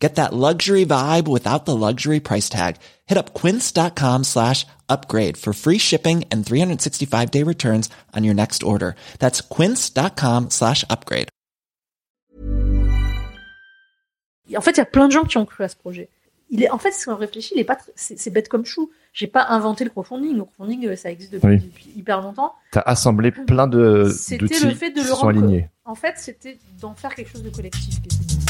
Get that luxury vibe without the luxury price tag. Hit up quince.com slash upgrade for free shipping and 365 day returns on your next order. That's quince.com slash upgrade. En fait, il y a plein de gens qui ont cru à ce projet. Il est, en fait, si on réfléchit, il est pas, tr- c'est c'est bête comme chou. J'ai pas inventé le crowdfunding. Le crowdfunding, euh, ça existe depuis, Oui. depuis hyper longtemps. T'as assemblé plein de C'était d'outils le fait de qui le sont rendre. alignés. En fait, c'était d'en faire quelque chose de collectif. qui était-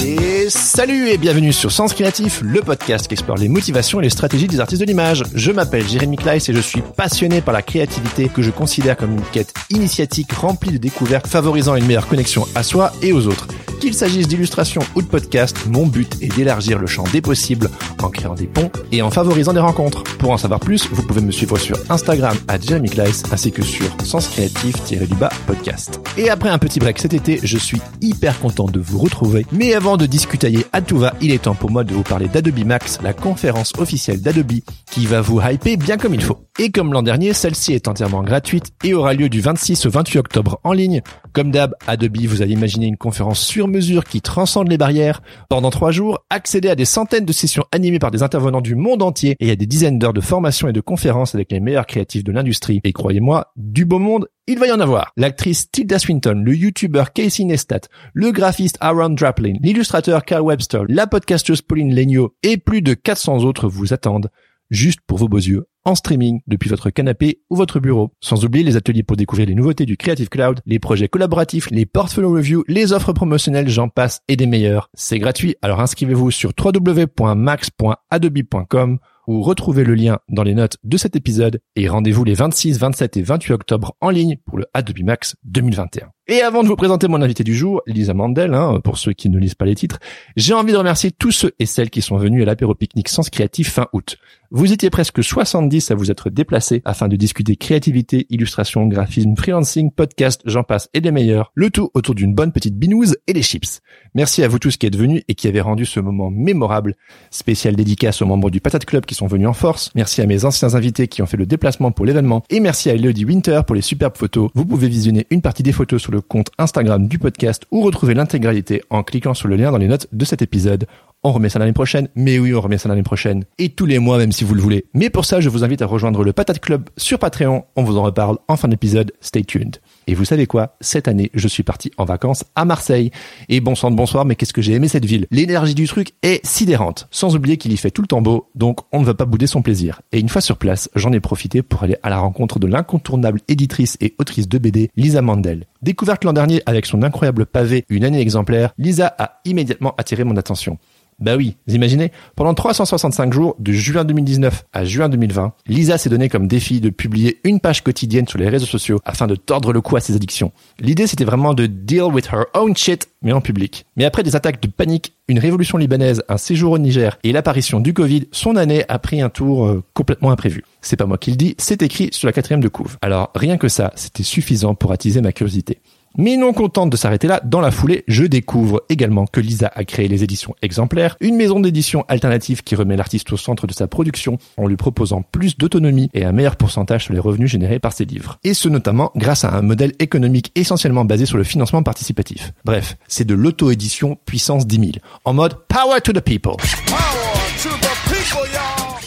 Et salut et bienvenue sur Sens Créatif, le podcast qui explore les motivations et les stratégies des artistes de l'image. Je m'appelle Jérémy Kleiss et je suis passionné par la créativité que je considère comme une quête initiatique remplie de découvertes favorisant une meilleure connexion à soi et aux autres. Qu'il s'agisse d'illustration ou de podcast, mon but est d'élargir le champ des possibles en créant des ponts et en favorisant des rencontres. Pour en savoir plus, vous pouvez me suivre sur Instagram à Jérémy Kleiss ainsi que sur Sens Créatif-du-bas podcast. Et après un petit break cet été, je suis hyper content de vous retrouver. De discutailler à tout va, il est temps pour moi de vous parler d'Adobe Max, la conférence officielle d'Adobe qui va vous hyper bien comme il faut. Et comme l'an dernier, celle-ci est entièrement gratuite et aura lieu du 26 au 28 octobre en ligne. Comme d'hab, Adobe vous a imaginé une conférence sur mesure qui transcende les barrières. Pendant trois jours, accédez à des centaines de sessions animées par des intervenants du monde entier et à des dizaines d'heures de formation et de conférences avec les meilleurs créatifs de l'industrie. Et croyez-moi, du beau monde, il va y en avoir. L'actrice Tilda Swinton, le youtubeur Casey Neistat, le graphiste Aaron Draplin, l'illustrateur Carl Webster, la podcasteuse Pauline Legno et plus de 400 autres vous attendent juste pour vos beaux yeux, en streaming depuis votre canapé ou votre bureau. Sans oublier les ateliers pour découvrir les nouveautés du Creative Cloud, les projets collaboratifs, les portfolio reviews, les offres promotionnelles, j'en passe et des meilleurs. C'est gratuit, alors inscrivez-vous sur www.max.adobe.com ou retrouvez le lien dans les notes de cet épisode et rendez-vous les 26, 27 et 28 octobre en ligne pour le Adobe Max 2021. Et avant de vous présenter mon invité du jour, Lisa Mandel, hein, pour ceux qui ne lisent pas les titres, j'ai envie de remercier tous ceux et celles qui sont venus à l'apéro pique-nique Sens Créatif fin août. Vous étiez presque 70 à vous être déplacés afin de discuter créativité, illustration, graphisme, freelancing, podcast, j'en passe et des meilleurs. Le tout autour d'une bonne petite binouze et des chips. Merci à vous tous qui êtes venus et qui avez rendu ce moment mémorable. Spécial dédicace aux membres du Patate Club qui sont venus en force. Merci à mes anciens invités qui ont fait le déplacement pour l'événement. Et merci à Elodie Winter pour les superbes photos. Vous pouvez visionner une partie des photos sur le compte Instagram du podcast ou retrouver l'intégralité en cliquant sur le lien dans les notes de cet épisode. On remet ça l'année prochaine. Mais oui, on remet ça l'année prochaine. Et tous les mois, même si vous le voulez. Mais pour ça, je vous invite à rejoindre le Patate Club sur Patreon. On vous en reparle en fin d'épisode. Stay tuned. Et vous savez quoi? Cette année, je suis parti en vacances à Marseille. Et bon de bonsoir, mais qu'est-ce que j'ai aimé cette ville? L'énergie du truc est sidérante. Sans oublier qu'il y fait tout le temps beau, donc on ne va pas bouder son plaisir. Et une fois sur place, j'en ai profité pour aller à la rencontre de l'incontournable éditrice et autrice de BD, Lisa Mandel. Découverte l'an dernier avec son incroyable pavé Une année exemplaire, Lisa a immédiatement attiré mon attention. Bah oui, vous imaginez, pendant 365 jours, de juin 2019 à juin 2020, Lisa s'est donné comme défi de publier une page quotidienne sur les réseaux sociaux afin de tordre le cou à ses addictions. L'idée c'était vraiment de deal with her own shit, mais en public. Mais après des attaques de panique, une révolution libanaise, un séjour au Niger et l'apparition du Covid, son année a pris un tour euh, complètement imprévu. C'est pas moi qui le dis, c'est écrit sur la quatrième de couve. Alors rien que ça, c'était suffisant pour attiser ma curiosité. Mais non contente de s'arrêter là, dans la foulée, je découvre également que Lisa a créé les éditions exemplaires, une maison d'édition alternative qui remet l'artiste au centre de sa production en lui proposant plus d'autonomie et un meilleur pourcentage sur les revenus générés par ses livres. Et ce notamment grâce à un modèle économique essentiellement basé sur le financement participatif. Bref, c'est de l'auto-édition puissance 10 000, en mode power to the people.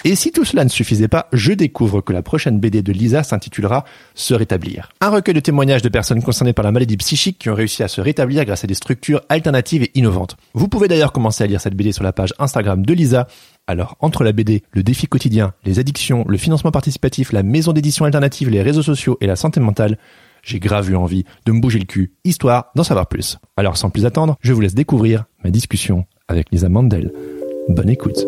Et si tout cela ne suffisait pas, je découvre que la prochaine BD de Lisa s'intitulera Se rétablir. Un recueil de témoignages de personnes concernées par la maladie psychique qui ont réussi à se rétablir grâce à des structures alternatives et innovantes. Vous pouvez d'ailleurs commencer à lire cette BD sur la page Instagram de Lisa. Alors, entre la BD, le défi quotidien, les addictions, le financement participatif, la maison d'édition alternative, les réseaux sociaux et la santé mentale, j'ai grave eu envie de me bouger le cul, histoire d'en savoir plus. Alors, sans plus attendre, je vous laisse découvrir ma discussion avec Lisa Mandel. Bonne écoute.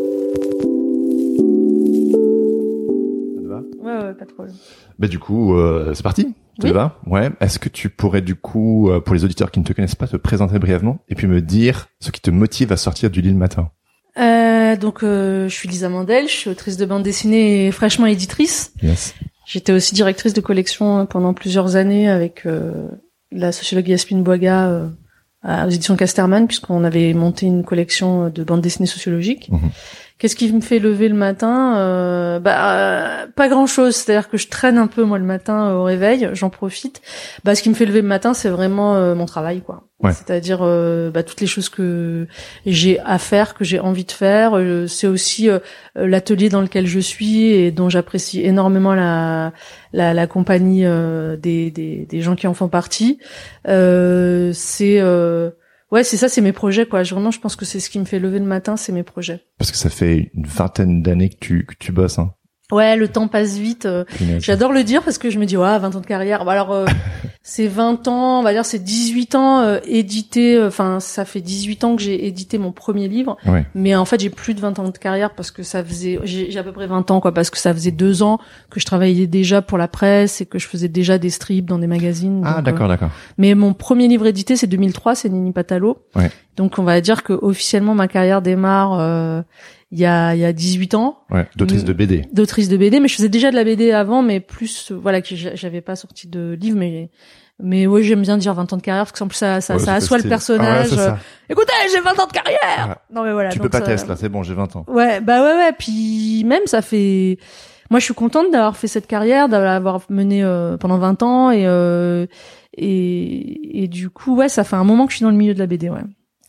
Pas de problème. Bah du coup, euh, c'est parti. Tu Oui. vas Ouais. Est-ce que tu pourrais du coup, euh, pour les auditeurs qui ne te connaissent pas, te présenter brièvement et puis me dire ce qui te motive à sortir du lit le matin? Euh, Euh, donc, euh, je suis Lisa Mandel, je suis autrice de bande dessinée et fraîchement éditrice. Yes. J'étais aussi directrice de collection pendant plusieurs années avec euh, la sociologue Yasmine Boiga euh, aux éditions Casterman, puisqu'on avait monté une collection de bandes dessinées sociologiques. Mhm. Qu'est-ce qui me fait lever le matin euh, Bah, euh, pas grand-chose. C'est-à-dire que je traîne un peu moi le matin euh, au réveil, j'en profite. Bah, ce qui me fait lever le matin, c'est vraiment euh, mon travail, quoi. Ouais. C'est-à-dire bah, toutes les choses que j'ai à faire, que j'ai envie de faire. C'est aussi l'atelier dans lequel je suis et dont j'apprécie énormément la la, la compagnie des, des des gens qui en font partie. Euh, c'est euh, ouais, c'est ça, c'est mes projets, quoi. Vraiment, je pense que c'est ce qui me fait lever le matin, c'est mes projets. Parce que ça fait une vingtaine d'années que tu, que tu bosses, hein. Ouais, le temps passe vite. euh. J'adore le dire parce que je me dis, ouais, 20 ans de carrière. Bah alors, euh, c'est 20 ans, on va dire, c'est 18 ans euh, édité. euh, Enfin, ça fait 18 ans que j'ai édité mon premier livre. Ouais. Mais en fait, j'ai plus de 20 ans de carrière parce que ça faisait, j'ai j'ai à peu près 20 ans, quoi, parce que ça faisait deux ans que je travaillais déjà pour la presse et que je faisais déjà des strips dans des magazines. Ah, donc, euh, d'accord, d'accord. mais mon premier livre édité, c'est 2003, c'est Nini Patalo. Ouais. Donc, on va dire que officiellement ma carrière démarre euh, il y a il y a 18 ans Ouais. D'autrice de BD. d'autrice de BD, mais je faisais déjà de la BD avant, mais plus euh, voilà que j'a- j'avais pas sorti de livre, mais mais ouais j'aime bien dire 20 ans de carrière parce que en plus ça ça, Ouais, ça assoit le style. personnage. Ah ouais, ça. Écoutez, j'ai 20 ans de carrière. Non mais voilà. tu donc peux pas tester, là, c'est bon, j'ai 20 ans. Ouais, bah ouais ouais, puis même ça fait moi je suis contente d'avoir fait cette carrière, d'avoir mené euh, pendant 20 ans et euh, et et du coup ouais, ça fait un moment que je suis dans le milieu de la BD, ouais.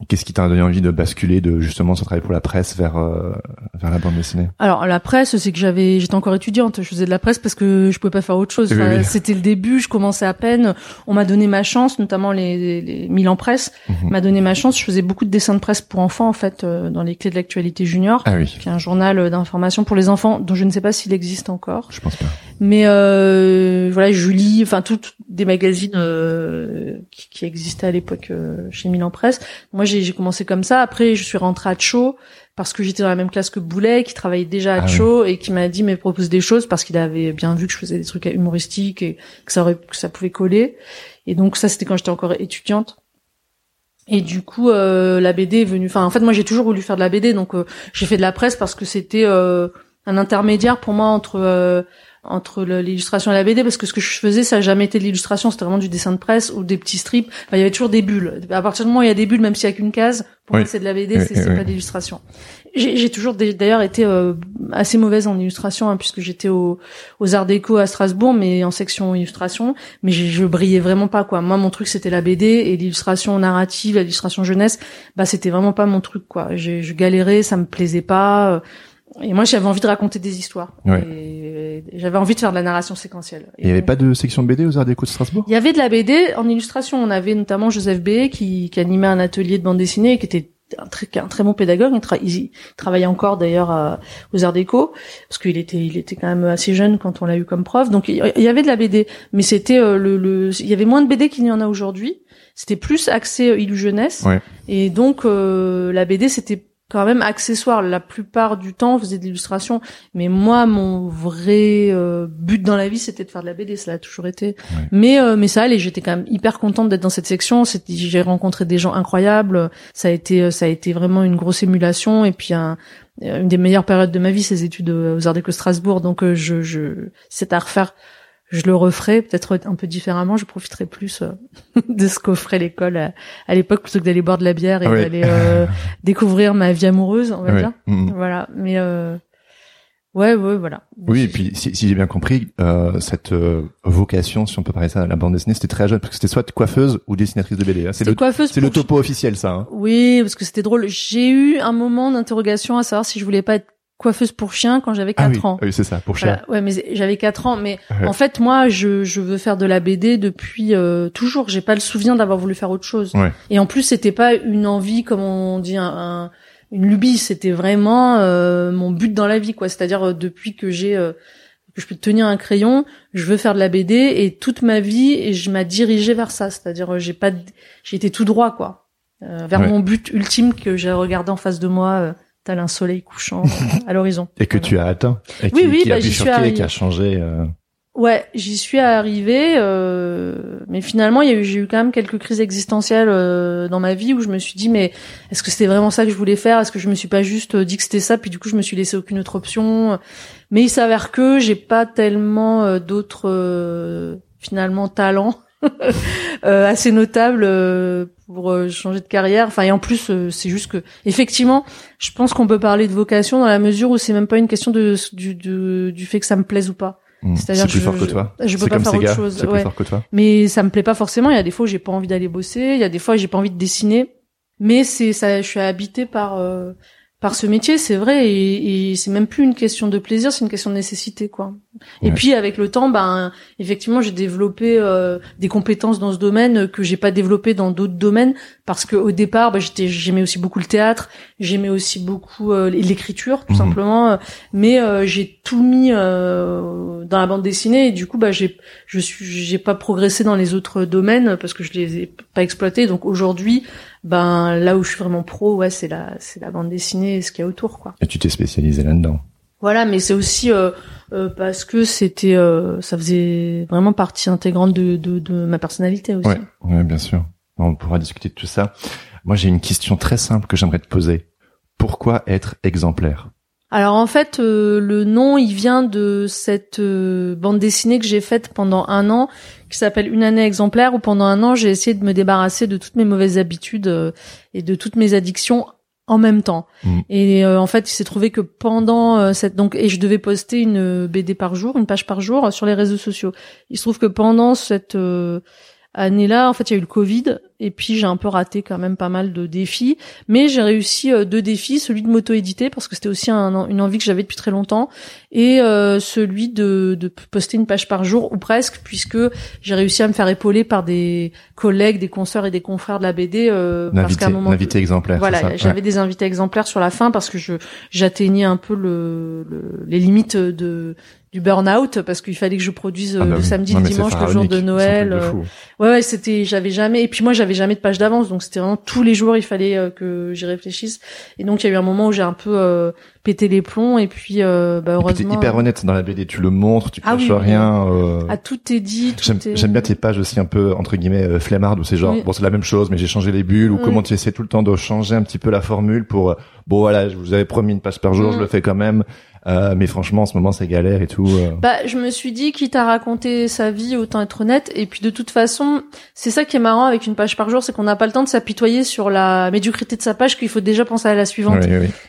Qu'est-ce qui t'a donné envie de basculer de justement sans travailler pour la presse vers euh, vers la bande dessinée? Alors la presse, c'est que j'avais, j'étais encore étudiante, je faisais de la presse parce que je pouvais pas faire autre chose. Oui, Enfin, oui. C'était le début, je commençais à peine. On m'a donné ma chance, notamment les, les Milan Presse Mhm. m'a donné ma chance. Je faisais beaucoup de dessins de presse pour enfants en fait euh, dans les clés de l'actualité junior, Ah oui, qui est un journal d'information pour les enfants dont je ne sais pas s'il existe encore. je pense pas. Mais euh, voilà, Julie, enfin toutes des magazines euh, qui, qui existaient à l'époque euh, chez Milan Presse. Moi, j'ai commencé comme ça. Après, je suis rentrée à Cho parce que j'étais dans la même classe que Boulet, qui travaillait déjà à Ah Cho et qui m'a dit mais propose des choses parce qu'il avait bien vu que je faisais des trucs humoristiques et que ça aurait, que ça pouvait coller. Et donc ça, c'était quand j'étais encore étudiante. Et du coup, euh, la BD est venue. Enfin, en fait, moi, j'ai toujours voulu faire de la BD, donc euh, j'ai fait de la presse parce que c'était euh, un intermédiaire pour moi entre euh, entre l'illustration et la BD, parce que ce que je faisais, ça a jamais été de l'illustration, c'était vraiment du dessin de presse ou des petits strips. Enfin, il y avait toujours des bulles. À partir du moment où il y a des bulles, même s'il y a qu'une case, pour Oui. moi, c'est de la BD, c'est oui, pas de l'illustration. J'ai toujours d'ailleurs été euh, assez mauvaise en illustration, hein, puisque j'étais au, aux Arts Déco à Strasbourg, mais en section illustration. Mais je brillais vraiment pas quoi. Moi, mon truc c'était la BD et l'illustration narrative, l'illustration jeunesse, bah c'était vraiment pas mon truc quoi. Je, je galérais, ça me plaisait pas. euh, Et moi, j'avais envie de raconter des histoires. Ouais. Et j'avais envie de faire de la narration séquentielle. Il y avait donc- pas de section BD aux Arts Déco de Strasbourg? Il y avait de la BD en illustration. On avait notamment Joseph B qui, qui animait un atelier de bande dessinée et qui était un très, un très bon pédagogue. Il, tra- il travaillait encore d'ailleurs à- aux Arts Déco parce qu'il était, il était quand même assez jeune quand on l'a eu comme prof. Donc il y avait de la BD, mais c'était euh, le, le, il y avait moins de BD qu'il y en a aujourd'hui. C'était plus axé euh, illu jeunesse. Ouais. Et donc euh, la BD c'était quand même accessoire. La plupart du temps, on faisait de l'illustration. Mais moi, mon vrai euh, but dans la vie, c'était de faire de la BD. Ça l'a toujours été. Mais euh, mais ça allait. J'étais quand même hyper contente d'être dans cette section. J'ai rencontré des gens incroyables. Ça a été ça a été vraiment une grosse émulation. Et puis un, une des meilleures périodes de ma vie, ces études euh, aux Arts Déco Strasbourg. Donc euh, je je c'est à refaire. Je le referai peut-être un peu différemment. Je profiterai plus euh, de ce qu'offrait l'école à, à l'époque plutôt que d'aller boire de la bière et Ah oui. d'aller euh, découvrir ma vie amoureuse, on va Ouais. dire. Mhm. Voilà. Mais euh, ouais, ouais, voilà. Oui, et puis si, si j'ai bien compris, euh, cette vocation, si on peut parler ça, à la bande dessinée, c'était très jeune, parce que c'était soit coiffeuse ou dessinatrice de BD. hein. C'est C'était le, coiffeuse c'est le topo officiel, ça. Hein. Oui, parce que c'était drôle. J'ai eu un moment d'interrogation à savoir si je voulais pas être coiffeuse pour chien quand j'avais 4 Ah oui, ans. oui c'est ça, pour chien. Voilà. Ouais, mais j'avais 4 ans. Mais Ouais. en fait, moi, je, je veux faire de la BD depuis euh, toujours. J'ai pas le souvenir d'avoir voulu faire autre chose. Ouais. Et en plus, c'était pas une envie, comme on dit, un, un- une lubie. C'était vraiment euh, mon but dans la vie, quoi. C'est-à-dire euh, depuis que j'ai euh, que je peux tenir un crayon, je veux faire de la BD et toute ma vie, et je m'a dirigée vers ça. C'est-à-dire, euh, j'ai pas, j'ai été tout droit, quoi, euh, vers Ouais. mon but ultime que j'ai regardé en face de moi, euh, tel un soleil couchant euh, à l'horizon. Et que Voilà. tu as atteint. Et Oui, qui, oui, qui a bah, j'y suis bifurqué, arrivée. qui a changé. euh, Ouais, j'y suis arrivée, euh, mais finalement, il y a eu, j'ai eu quand même quelques crises existentielles euh, dans ma vie où je me suis dit, mais est-ce que c'était vraiment ça que je voulais faire? Est-ce que je me suis pas juste dit que c'était ça, puis du coup, je me suis laissé aucune autre option? Mais il s'avère que j'ai pas tellement euh, d'autres euh, finalement talents euh, assez notables pour changer de carrière. Enfin, et en plus, c'est juste que, effectivement, je pense qu'on peut parler de vocation dans la mesure où c'est même pas une question de du, du, du fait que ça me plaise ou pas Hmm. C'est-à-dire plus fort que toi. Je, peux pas faire autre chose. C'est plus fort que toi. Mais ça me plaît pas forcément. Il y a des fois où j'ai pas envie d'aller bosser. Il y a des fois où j'ai pas envie de dessiner. Mais c'est ça. Je suis habité par euh, par ce métier, c'est vrai, et, et c'est même plus une question de plaisir, c'est une question de nécessité, quoi. Et puis avec le temps, ben effectivement, j'ai développé euh, des compétences dans ce domaine que j'ai pas développé dans d'autres domaines, parce que au départ, ben, j'étais, j'aimais aussi beaucoup le théâtre, j'aimais aussi beaucoup euh, l'écriture, tout mhm. simplement, mais euh, j'ai tout mis dans la bande dessinée, et du coup, bah j'ai, je suis, j'ai pas progressé dans les autres domaines parce que je les ai pas exploités. Donc aujourd'hui, ben là où je suis vraiment pro, ouais, c'est la c'est la bande dessinée et ce qu'il y a autour, quoi. Et tu t'es spécialisé là-dedans. Voilà, mais c'est aussi euh, euh, parce que c'était euh, ça faisait vraiment partie intégrante de, de, de ma personnalité aussi. Ouais, ouais, bien sûr. On pourra discuter de tout ça. Moi, j'ai une question très simple que j'aimerais te poser. Pourquoi être exemplaire? Alors en fait, euh, le nom, il vient de cette euh, bande dessinée que j'ai faite pendant un an, qui s'appelle Une année exemplaire, où pendant un an, j'ai essayé de me débarrasser de toutes mes mauvaises habitudes euh, et de toutes mes addictions en même temps. Mm. Et en fait, il s'est trouvé que pendant cette donc et je devais poster une BD par jour, une page par jour sur les réseaux sociaux. Il se trouve que pendant cette année-là, en fait, il y a eu le Covid et puis j'ai un peu raté quand même pas mal de défis, mais j'ai réussi euh, deux défis, celui de m'auto-éditer parce que c'était aussi un, une envie que j'avais depuis très longtemps, et euh, celui de, de, poster une page par jour ou presque, puisque j'ai réussi à me faire épauler par des collègues, des consoeurs et des confrères de la BD. Euh, parce qu'à un moment, invité exemplaire. Voilà, j'avais des invités exemplaires sur la fin parce que je j'atteignais un peu le, le, les limites de du burn-out parce qu'il fallait que je produise ah bah le samedi, le dimanche, le jour de Noël. Euh, ouais, ouais, c'était, j'avais jamais. Et puis moi, j'avais jamais de page d'avance, donc c'était vraiment tous les jours, il fallait euh, que j'y réfléchisse. Et donc il y a eu un moment où j'ai un peu euh, pété les plombs, et puis bah, heureusement. T'es hyper honnête dans la BD, tu le montres, tu ah, caches rien. Ah tout est dit. J'aime bien tes pages aussi un peu entre guillemets flemmardes où c'est genre bon c'est la même chose, mais j'ai changé les bulles ou comment tu essaies tout le temps de changer un petit peu la formule pour bon voilà, je vous avais promis une page par jour, je mm. le fais quand même. Euh, mais franchement, en ce moment, c'est galère et tout. Euh. Bah, je me suis dit, quitte à raconter sa vie, autant être honnête. Et puis, de toute façon, c'est ça qui est marrant avec une page par jour, c'est qu'on n'a pas le temps de s'apitoyer sur la médiocrité de sa page, qu'il faut déjà penser à la suivante.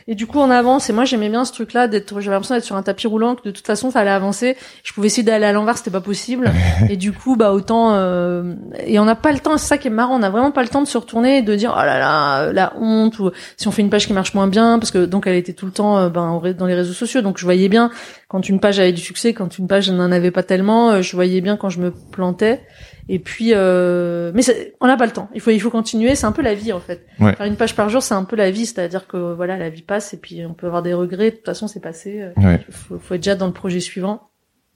Et du coup, on avance. Et moi, j'aimais bien ce truc-là, d'être, j'avais l'impression d'être sur un tapis roulant, que de toute façon, fallait avancer. Je pouvais essayer d'aller à l'envers, c'était pas possible. et du coup, bah, autant, euh... et on n'a pas le temps, c'est ça qui est marrant, on n'a vraiment pas le temps de se retourner et de dire, oh là là, la honte, ou si on fait une page qui marche moins bien, parce que donc elle était tout le temps, euh, ben, dans les réseaux sociaux. Donc, je voyais bien quand une page avait du succès, quand une page n'en avait pas tellement, euh, je voyais bien quand je me plantais. Et puis, euh, mais on n'a pas le temps. Il faut, il faut continuer. C'est un peu la vie en fait. Faire une page par jour, c'est un peu la vie, c'est-à-dire que voilà, la vie passe et puis on peut avoir des regrets. De toute façon, c'est passé. Euh, il faut, faut, être déjà dans le projet suivant.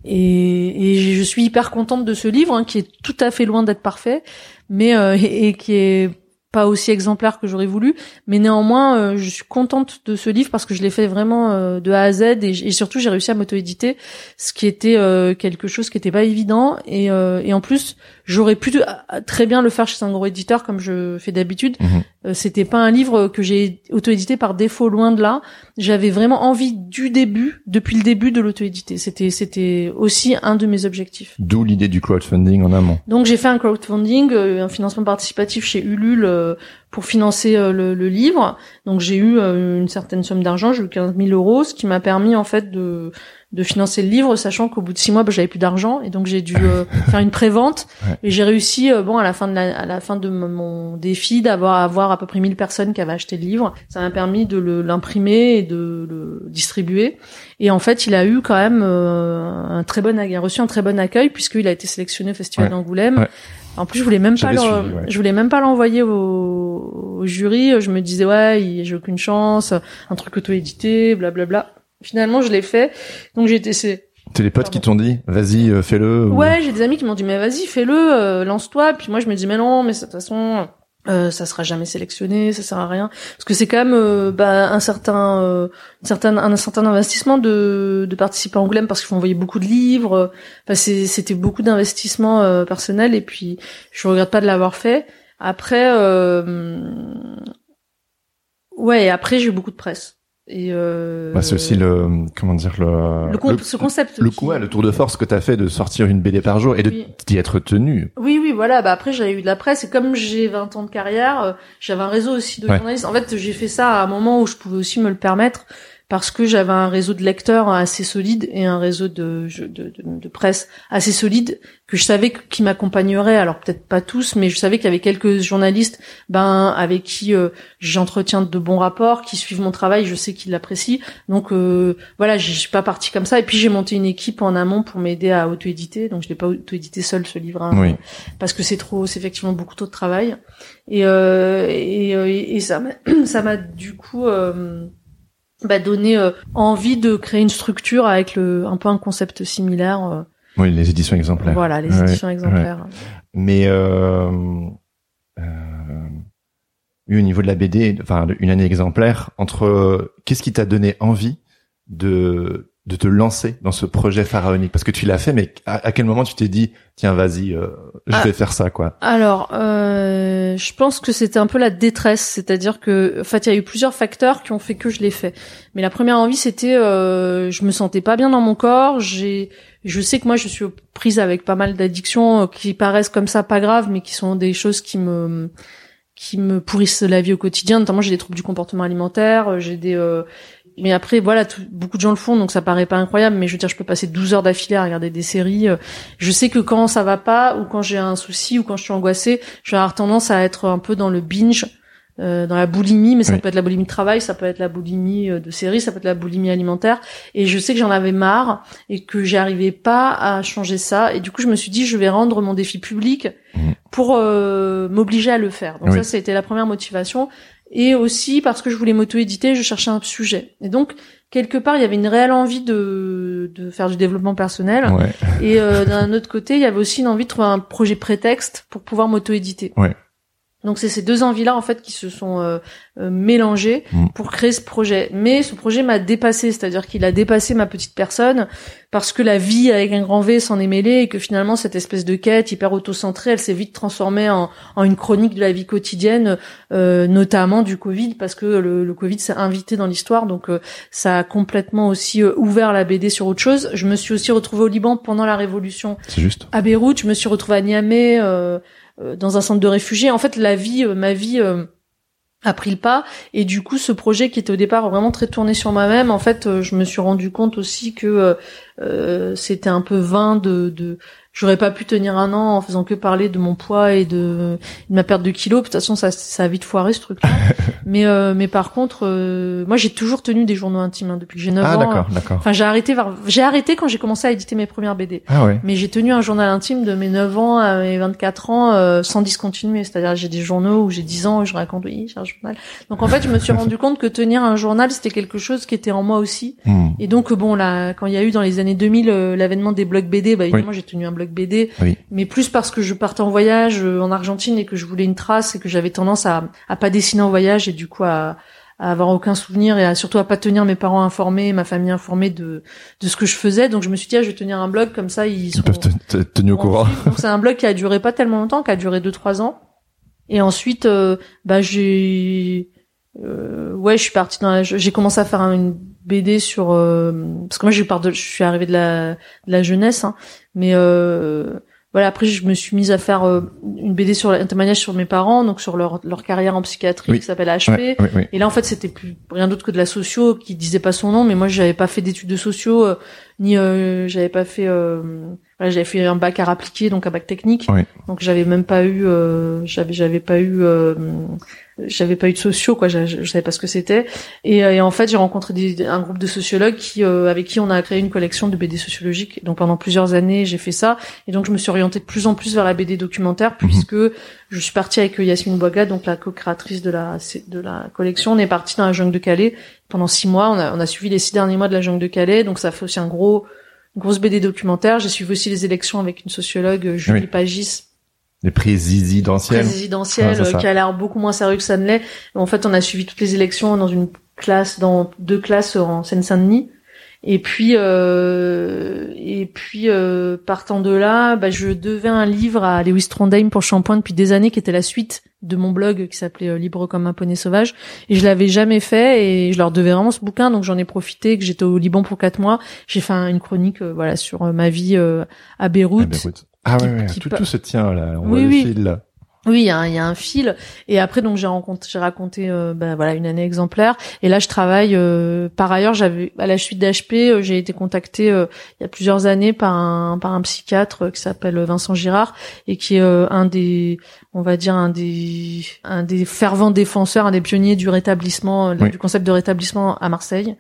Et, et, je suis hyper contente de ce livre hein, qui est tout à fait loin d'être parfait, mais euh, et, qui est pas aussi exemplaire que j'aurais voulu, mais néanmoins, euh, je suis contente de ce livre parce que je l'ai fait vraiment euh, de A à Z et, et surtout j'ai réussi à m'auto-éditer, ce qui était euh, quelque chose qui était pas évident et, et en plus j'aurais pu très bien le faire chez un gros éditeur comme je fais d'habitude. Mhm. C'était pas un livre que j'ai auto-édité par défaut, loin de là. J'avais vraiment envie du début, depuis le début, de l'auto-éditer. C'était c'était aussi un de mes objectifs. D'où l'idée du crowdfunding en amont. Donc j'ai fait un crowdfunding, un financement participatif chez Ulule euh, pour financer euh, le, le, livre. Donc j'ai eu euh, une certaine somme d'argent, j'ai eu 15 000 euros, ce qui m'a permis en fait de de financer le livre, sachant qu'au bout de six mois, bah, j'avais plus d'argent et donc j'ai dû faire une prévente et j'ai réussi, bon, à la fin de la, à la fin de mon défi, d'avoir avoir à peu près 1000 personnes qui avaient acheté le livre. Ça m'a permis de l'imprimer et de le distribuer. Et en fait, il a eu quand même un très bon, il a reçu un très bon accueil puisqu'il a été sélectionné au Festival d'Angoulême. En plus, je voulais même pas, je voulais même pas l'envoyer au... jury. Je me disais ouais, j'ai aucune chance, un truc auto-édité, blablabla. Finalement, je l'ai fait. Donc j'ai c'est T'es les potes qui t'ont dit, vas-y, euh, fais-le. Ouais, j'ai des amis qui m'ont dit, mais vas-y, fais-le, euh, lance-toi. Puis moi, je me dis, mais non, mais de toute façon, euh, ça sera jamais sélectionné, ça sert à rien parce que c'est quand même euh, bah, un certain, euh, un certain, un certain investissement de, de participer à Angoulême parce qu'il faut envoyer beaucoup de livres. Enfin, c'était beaucoup d'investissement euh, personnel et puis je regrette pas de l'avoir fait. Après, ouais, et après j'ai eu beaucoup de presse. Et euh... bah, c'est aussi le comment dire le, le, ce concept le, coup le tour de force que t'as fait de sortir une BD par jour et de d'y être tenu. Oui oui voilà bah après j'avais eu de la presse et comme j'ai 20 ans de carrière euh, j'avais un réseau aussi de journalistes. En fait j'ai fait ça à un moment où je pouvais aussi me le permettre parce que j'avais un réseau de lecteurs assez solide et un réseau de, de, de, presse assez solide que je savais qui m'accompagnerait. Alors peut-être pas tous, mais je savais qu'il y avait quelques journalistes ben avec qui euh, j'entretiens de bons rapports, qui suivent mon travail, je sais qu'ils l'apprécient. Donc euh, voilà, je suis pas partie comme ça. Et puis j'ai monté une équipe en amont pour m'aider à auto-éditer. Donc je l'ai pas auto-édité seul ce livre, hein, parce que c'est trop, c'est effectivement beaucoup trop de travail. Et euh, et, euh, et, ça ça m'a du coup bah, donner euh, envie de créer une structure avec le un peu un concept similaire. Euh. Oui, les éditions exemplaires. Voilà, les éditions exemplaires. Mais euh, euh, oui, au niveau de la BD, enfin une année exemplaire, entre qu'est-ce qui t'a donné envie de de te lancer dans ce projet pharaonique? Parce que tu l'as fait mais à, quel moment tu t'es dit tiens vas-y euh, je ah. vais faire ça quoi? Alors euh, je pense que c'était un peu la détresse. C'est-à-dire que en fait il y a eu plusieurs facteurs qui ont fait que je l'ai fait. Mais la première envie c'était euh, je me sentais pas bien dans mon corps. J'ai je sais que moi je suis prise avec pas mal d'addictions euh, qui paraissent comme ça pas graves mais qui sont des choses qui me qui me pourrissent la vie au quotidien. Notamment j'ai des troubles du comportement alimentaire j'ai des mais après voilà beaucoup de gens le font donc ça paraît pas incroyable mais je veux dire je peux passer 12 heures d'affilée à regarder des séries euh, je sais que quand ça va pas ou quand j'ai un souci ou quand je suis angoissée je vais avoir tendance à être un peu dans le binge euh, dans la boulimie mais ça peut être la boulimie de travail ça peut être la boulimie euh, de série ça peut être la boulimie alimentaire et je sais que j'en avais marre et que j'arrivais pas à changer ça et du coup je me suis dit je vais rendre mon défi public mmh. pour m'obliger à le faire. Donc ça ça a été la première motivation et aussi parce que je voulais m'auto-éditer, je cherchais un sujet. Et donc quelque part, il y avait une réelle envie de, de faire du développement personnel. Ouais. Et euh, d'un autre côté, il y avait aussi une envie de trouver un projet prétexte pour pouvoir m'auto-éditer. Ouais. Donc c'est ces deux envies-là en fait qui se sont euh, euh, mélangées mm. pour créer ce projet. Mais ce projet m'a dépassé, c'est-à-dire qu'il a dépassé ma petite personne parce que la vie avec un grand V s'en est mêlée et que finalement cette espèce de quête hyper auto-centrée, elle s'est vite transformée en, en, une chronique de la vie quotidienne, euh, notamment du Covid parce que le, le Covid s'est invité dans l'histoire, donc ça a complètement aussi ouvert la BD sur autre chose. Je me suis aussi retrouvée au Liban pendant la révolution. C'est juste. À Beyrouth, je me suis retrouvée à Niamey. Euh, dans un centre de réfugiés. En fait, la vie, euh, ma vie euh, a pris le pas et du coup ce projet qui était au départ vraiment très tourné sur moi-même en fait je me suis rendu compte aussi que c'était un peu vain de, de j'aurais pas pu tenir un an en faisant que parler de mon poids et de, de ma perte de kilos. De toute façon, ça, ça a vite foiré ce truc-là. mais, euh, mais par contre, euh, moi, j'ai toujours tenu des journaux intimes hein, depuis que j'ai 9 ah, ans. d'accord, d'accord. Enfin, j'ai arrêté, j'ai arrêté quand j'ai commencé à éditer mes premières BD. Ah ouais. Mais j'ai tenu un journal intime de mes 9 ans à mes 24 ans euh, sans discontinuer. C'est-à-dire, j'ai des journaux où j'ai 10 ans où je raconte oui, j'ai un journal. Donc en fait, je me suis rendu compte que tenir un journal, c'était quelque chose qui était en moi aussi. Hmm. Et donc bon, là, quand il y a eu dans les années 2000 l'avènement des blogs BD, bah évidemment, j'ai tenu un blog BD. Oui mais plus parce que je partais en voyage euh, en Argentine et que je voulais une trace et que j'avais tendance à, à pas dessiner en voyage et du coup à, à avoir aucun souvenir et à, surtout à pas tenir mes parents informés, ma famille informée de de ce que je faisais. Donc je me suis dit ah, je vais tenir un blog comme ça ils, ils peuvent être tenus au courant. Donc c'est un blog qui a duré pas tellement longtemps, qui a duré deux trois ans. Et ensuite euh, bah j'ai euh, ouais je suis partie dans j'ai commencé à faire une BD sur euh, parce que moi je pars de je suis arrivée de la de la jeunesse hein, mais euh, voilà après je me suis mise à faire euh, une BD sur un témoignage sur mes parents donc sur leur leur carrière en psychiatrie qui s'appelle HP et là en fait c'était plus rien d'autre que de la socio qui disait pas son nom mais moi j'avais pas fait d'études de sociaux euh, ni euh, j'avais pas fait voilà, j'avais fait un bac à appliqué donc un bac technique. Donc j'avais même pas eu j'avais j'avais pas eu j'avais pas eu de sociaux quoi. Je, je, savais pas ce que c'était. Et, et, en fait j'ai rencontré des, un groupe de sociologues qui euh, avec qui on a créé une collection de BD sociologiques. Donc pendant plusieurs années j'ai fait ça. Et donc je me suis orientée de plus en plus vers la BD documentaire mhm. puisque je suis partie avec Yasmine Boiga donc la co-créatrice de la de la collection. On est parti dans la jungle de Calais pendant six mois. On a, on a suivi les six derniers mois de la jungle de Calais. Donc ça fait aussi un gros une grosse BD documentaire. J'ai suivi aussi les élections avec une sociologue Julie Pagis. Des présidentielles, présidentielles, qui a l'air beaucoup moins sérieux que ça ne l'est. En fait, on a suivi toutes les élections dans une classe, dans deux classes en Seine-Saint-Denis. Et puis, euh, et puis euh, partant de là, bah, je devais un livre à Lewis Trondheim pour Shampoing depuis des années, qui était la suite de mon blog qui s'appelait euh, Libre comme un poney sauvage. Et je l'avais jamais fait et je leur devais vraiment ce bouquin, donc j'en ai profité. Que j'étais au Liban pour quatre mois, j'ai fait une chronique, voilà, sur ma vie à Beyrouth. À Beyrouth. Ah ouais, ouais. Tout, tout, se tient là. On oui, voit oui. là. Oui, il y, a un, fil. Et après, donc j'ai rencontré, j'ai raconté, bah, voilà, une année exemplaire. Et là, je travaille. Euh, par ailleurs, j'avais à la suite d'HP, euh, j'ai été contactée il y a plusieurs années par un par un psychiatre qui s'appelle Vincent Girard et qui est un des, on va dire un des un des fervents défenseurs, un des pionniers du rétablissement, du concept de rétablissement à Marseille.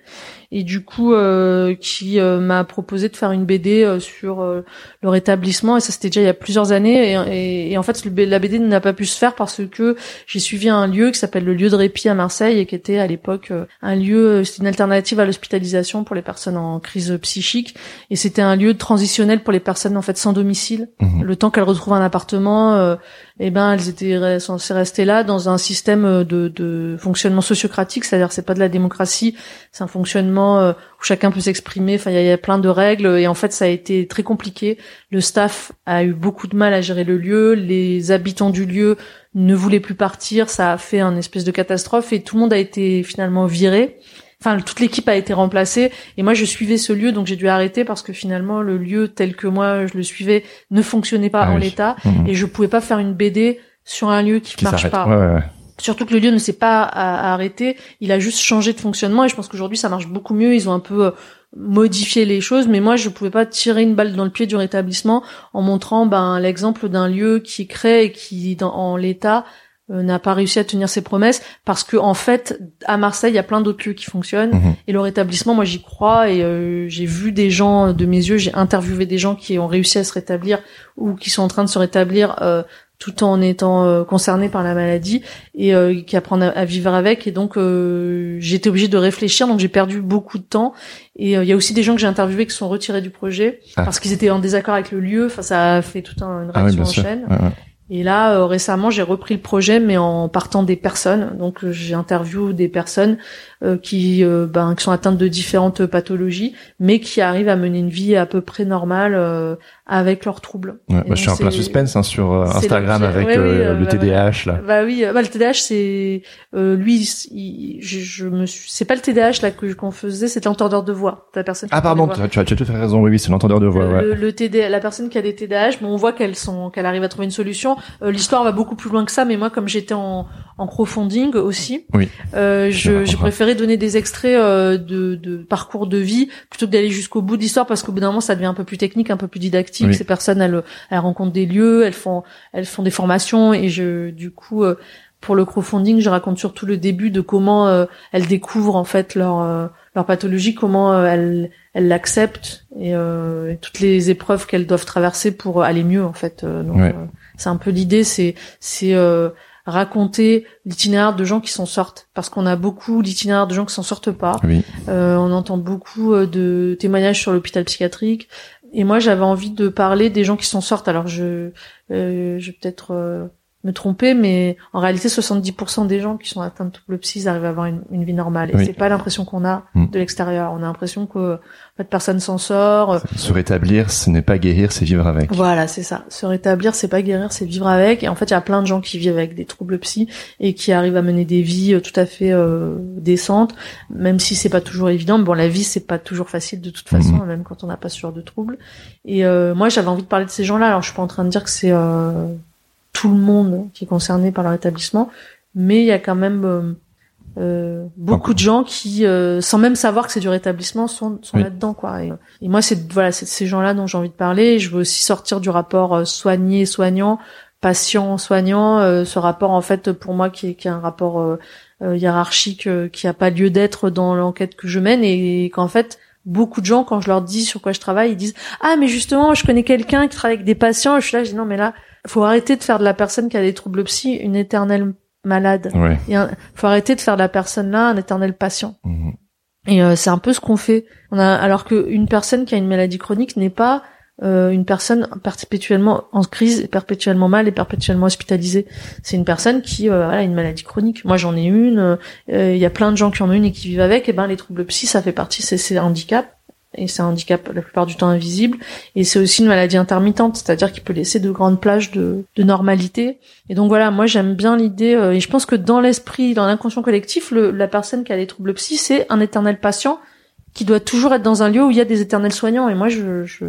Et du coup euh, qui euh, m'a proposé de faire une BD euh, sur le rétablissement. Et ça c'était déjà il y a plusieurs années. Et, et, en fait la BD n'a pas pu se faire parce que j'ai suivi un lieu qui s'appelle le lieu de répit à Marseille et qui était à l'époque un lieu c'est une alternative à l'hospitalisation pour les personnes en crise psychique. Et c'était un lieu transitionnel pour les personnes en fait sans domicile. Mmh. le temps qu'elles retrouvent un appartement eh ben elles étaient censées rester là dans un système de, de fonctionnement sociocratique, c'est-à-dire c'est pas de la démocratie, c'est un fonctionnement euh, où chacun peut s'exprimer. Enfin, il y, a plein de règles et en fait ça a été très compliqué. Le staff a eu beaucoup de mal à gérer le lieu, les habitants du lieu ne voulaient plus partir, ça a fait un espèce de catastrophe et tout le monde a été finalement viré enfin toute l'équipe a été remplacée. Et moi je suivais ce lieu donc j'ai dû arrêter parce que finalement le lieu tel que moi je le suivais ne fonctionnait pas ah en l'état. Mhm. et je pouvais pas faire une BD sur un lieu qui, marche pas. Surtout que le lieu ne s'est pas arrêté, il a juste changé de fonctionnement. Et je pense qu'aujourd'hui ça marche beaucoup mieux. Ils ont un peu euh, modifié les choses, mais moi je pouvais pas tirer une balle dans le pied du rétablissement en montrant ben l'exemple d'un lieu qui crée et qui dans, en l'état euh, n'a pas réussi à tenir ses promesses parce que en fait à Marseille il y a plein d'autres lieux qui fonctionnent. Mhm. et le rétablissement moi j'y crois et euh, j'ai vu des gens de mes yeux j'ai interviewé des gens qui ont réussi à se rétablir ou qui sont en train de se rétablir euh, tout en étant concernés par la maladie et qui apprennent à, vivre avec. Et donc j'étais obligée de réfléchir donc j'ai perdu beaucoup de temps. Et il y a aussi des gens que j'ai interviewés qui sont retirés du projet ah. parce qu'ils étaient en désaccord avec le lieu. Enfin ça a fait toute un, une ah réaction en chaîne et là, euh, récemment, j'ai repris le projet, mais en partant des personnes. Donc, euh, j'ai interviewé des personnes euh, qui, ben, qui sont atteintes de différentes pathologies, mais qui arrivent à mener une vie à peu près normale avec leurs troubles. Ouais, bah, je suis en plein suspense hein, sur Instagram avec le TDAH là. Bah oui, bah, le TDAH c'est lui, je, je, me suis, c'est pas le TDAH là que qu'on faisait, c'est l'entendeur de voix. La personne. Ah pardon, tu as, tu as tout à fait raison. Oui, oui, c'est l'entendeur de voix. Le, ouais. le, TD, la personne qui a des TDAH, bon, on voit qu'elles sont, qu'elle arrive à trouver une solution. Euh, l'histoire va beaucoup plus loin que ça, mais moi, comme j'étais en, en crowdfunding aussi, oui. euh, je, j'ai préféré donner des extraits euh, de, de, parcours de vie plutôt que d'aller jusqu'au bout de l'histoire, parce qu'au bout d'un moment, ça devient un peu plus technique, un peu plus didactique. Ces personnes, elles, elles rencontrent des lieux, elles font, elles font des formations, et je, du coup, euh, pour le crowdfunding, je raconte surtout le début de comment elles découvrent en fait leur leur pathologie, comment elles elles l'acceptent et, et, toutes les épreuves qu'elles doivent traverser pour aller mieux en fait. donc, c'est un peu l'idée, c'est c'est euh, raconter l'itinéraire de gens qui s'en sortent, parce qu'on a beaucoup d'itinéraires de gens qui s'en sortent pas. Euh, on entend beaucoup euh, de témoignages sur l'hôpital psychiatrique. Et moi, j'avais envie de parler des gens qui s'en sortent. Alors, je, je vais peut-être me tromper, mais en réalité, 70% des gens qui sont atteints de troubles psy arrivent à avoir une, une vie normale. Et c'est pas l'impression qu'on a mm. de l'extérieur. On a l'impression que personne s'en sort. Se rétablir, ce n'est pas guérir, c'est vivre avec. Voilà, c'est ça. Se rétablir, c'est pas guérir, c'est vivre avec. Et en fait, il y a plein de gens qui vivent avec des troubles psy et qui arrivent à mener des vies euh, tout à fait euh, décentes, même si c'est pas toujours évident. Bon, la vie, c'est pas toujours facile de toute façon, mm. même quand on n'a pas ce genre de troubles. Et euh, moi, j'avais envie de parler de ces gens-là. Alors, je suis pas en train de dire que c'est euh, tout le monde qui est concerné par leur établissement, mais il y a quand même euh, euh beaucoup de gens qui, euh, sans même savoir que c'est du rétablissement, sont, sont là-dedans, quoi. Et, moi, c'est voilà, c'est ces gens-là dont j'ai envie de parler. Je veux aussi sortir du rapport euh, soigné-soignant, patient-soignant, ce rapport en fait pour moi qui est, qui est un rapport hiérarchique qui a pas lieu d'être dans l'enquête que je mène et qu'en fait beaucoup de gens quand je leur dis sur quoi je travaille ils disent ah mais justement je connais quelqu'un qui travaille avec des patients et je suis là je dis non mais là faut arrêter de faire de la personne qui a des troubles psy une éternelle malade. Ouais. faut arrêter de faire de la personne là un éternel patient. Mhm. Et euh, c'est un peu ce qu'on fait. On a alors qu'une personne qui a une maladie chronique n'est pas euh, une personne perpétuellement en crise, perpétuellement mal et perpétuellement hospitalisée. C'est une personne qui euh, a une maladie chronique. Moi, j'en ai une. Il y a plein de gens qui en ont une et qui vivent avec. Et ben, les troubles psy, ça fait partie. C'est un handicap et c'est un handicap la plupart du temps invisible. Et c'est aussi une maladie intermittente c'est-à-dire qu'il peut laisser de grandes plages de, de normalité. Et donc voilà moi j'aime bien l'idée euh, et je pense que dans l'esprit dans l'inconscient collectif le, la personne qui a des troubles psy c'est un éternel patient qui doit toujours être dans un lieu où il y a des éternels soignants. Et moi je, je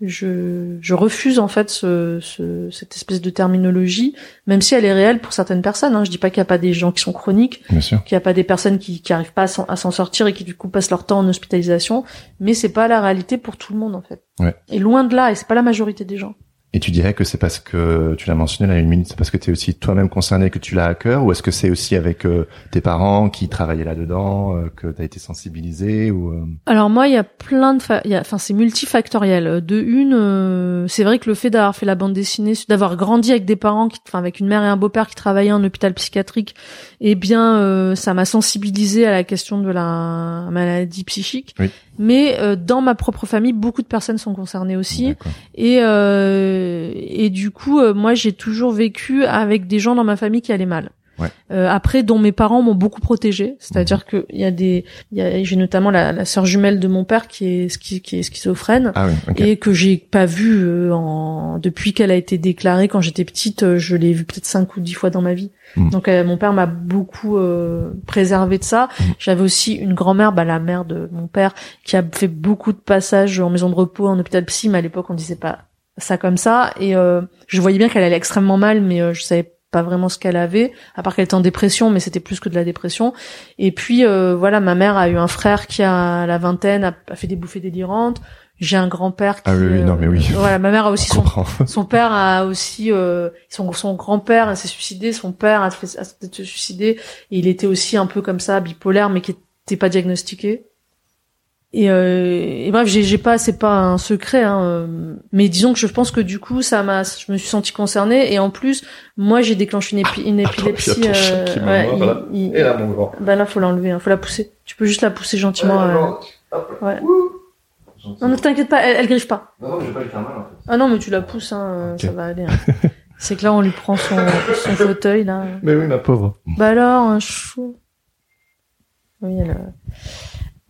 je, je refuse en fait ce, ce, cette espèce de terminologie, même si elle est réelle pour certaines personnes. Hein. Je dis pas qu'il n'y a pas des gens qui sont chroniques, qu'il n'y a pas des personnes qui qui arrivent pas à s'en sortir et qui du coup passent leur temps en hospitalisation, mais c'est pas la réalité pour tout le monde en fait. Ouais. Et loin de là, et c'est pas la majorité des gens. Et tu dirais que c'est parce que tu l'as mentionné là une minute, c'est parce que tu es aussi toi-même concerné que tu l'as à cœur, ou est-ce que c'est aussi avec euh, tes parents qui travaillaient là-dedans, euh, que tu as été sensibilisé ou euh? Alors moi, il y a plein de, fa... enfin c'est multifactoriel. De une, c'est vrai que le fait d'avoir fait la bande dessinée, d'avoir grandi avec des parents, qui... enfin avec une mère et un beau-père qui travaillaient en hôpital psychiatrique, eh bien, ça m'a sensibilisé à la question de la maladie psychique. Oui. Mais dans ma propre famille, beaucoup de personnes sont concernées aussi, et euh, et du coup, euh, moi, j'ai toujours vécu avec des gens dans ma famille qui allaient mal. Ouais. Euh, après, dont mes parents m'ont beaucoup protégé, c'est-à-dire mhm. que il y a des, j'ai notamment la, la sœur jumelle de mon père qui est qui, qui est schizophrène ah oui, okay. et que j'ai pas vu euh, en depuis qu'elle a été déclarée quand j'étais petite, je l'ai vu peut-être cinq ou dix fois dans ma vie. Mhm. Donc mon père m'a beaucoup préservé de ça. Mhm. J'avais aussi une grand-mère, bah, la mère de mon père, qui a fait beaucoup de passages en maison de repos, en hôpital psy, mais à l'époque on disait pas ça comme ça et euh, je voyais bien qu'elle allait extrêmement mal mais euh, je savais pas vraiment ce qu'elle avait à part qu'elle était en dépression mais c'était plus que de la dépression. Et puis euh, voilà ma mère a eu un frère qui a la vingtaine a, fait des bouffées délirantes. J'ai un grand-père qui ah oui, oui non mais oui. voilà ma mère a aussi son son père a aussi son son grand-père s'est suicidé son père a fait a suicider et il était aussi un peu comme ça bipolaire mais qui était pas diagnostiqué et, euh, et bref, j'ai pas, c'est pas un secret, hein, euh, mais disons que je pense que du coup, ça m'a, je me suis sentie concernée, et en plus, moi, j'ai déclenché une, épi une épilepsie. euh, ouais, voilà. il, et là, mon grand. Bah là, faut l'enlever, hein, faut la pousser. Tu peux juste la pousser gentiment. Euh, ouais. Non, ne t'inquiète pas, elle, elle griffe pas. Non, non, je vais pas lui faire mal. En fait. Ah non, mais tu la pousses, hein, okay. ça va aller. Hein. c'est que là, on lui prend son, son fauteuil là. Mais oui, ma pauvre. Bah alors, un chou. Oui, elle.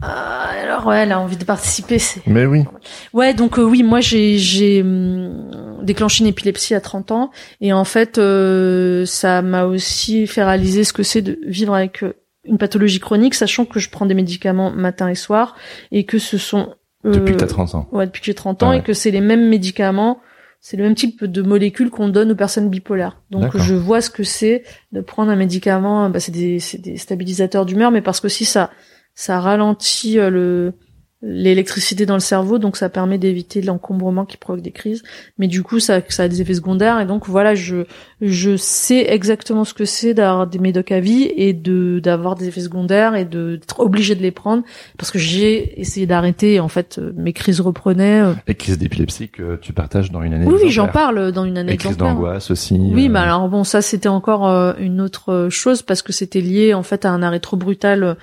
Ah, alors ouais, elle a envie de participer. C'est... Mais oui. Ouais, donc euh, oui, moi j'ai j'ai hum, déclenché une épilepsie à 30 ans et en fait euh, ça m'a aussi fait réaliser ce que c'est de vivre avec euh, une pathologie chronique, sachant que je prends des médicaments matin et soir et que ce sont depuis que t'as 30 ans. Ouais, depuis que j'ai 30 ans ah ouais. et que c'est les mêmes médicaments, c'est le même type de molécules qu'on donne aux personnes bipolaires. Donc D'accord. je vois ce que c'est de prendre un médicament, bah, c'est des c'est des stabilisateurs d'humeur, mais parce que si ça ça ralentit euh, le l'électricité dans le cerveau, donc ça permet d'éviter l'encombrement qui provoque des crises. Mais du coup, ça, ça a des effets secondaires, et donc voilà, je je sais exactement ce que c'est d'avoir des médocs à vie et de d'avoir des effets secondaires et de d'être obligé de les prendre parce que j'ai essayé d'arrêter. Et en fait, euh, mes crises reprenaient. euh. Et crise d'épilepsie que tu partages dans une année. Oui, oui, j'en parle dans une année Et crise exemplaire. d'angoisse aussi. Oui, euh, mais alors bon, ça c'était encore une autre chose parce que c'était lié en fait à un arrêt trop brutal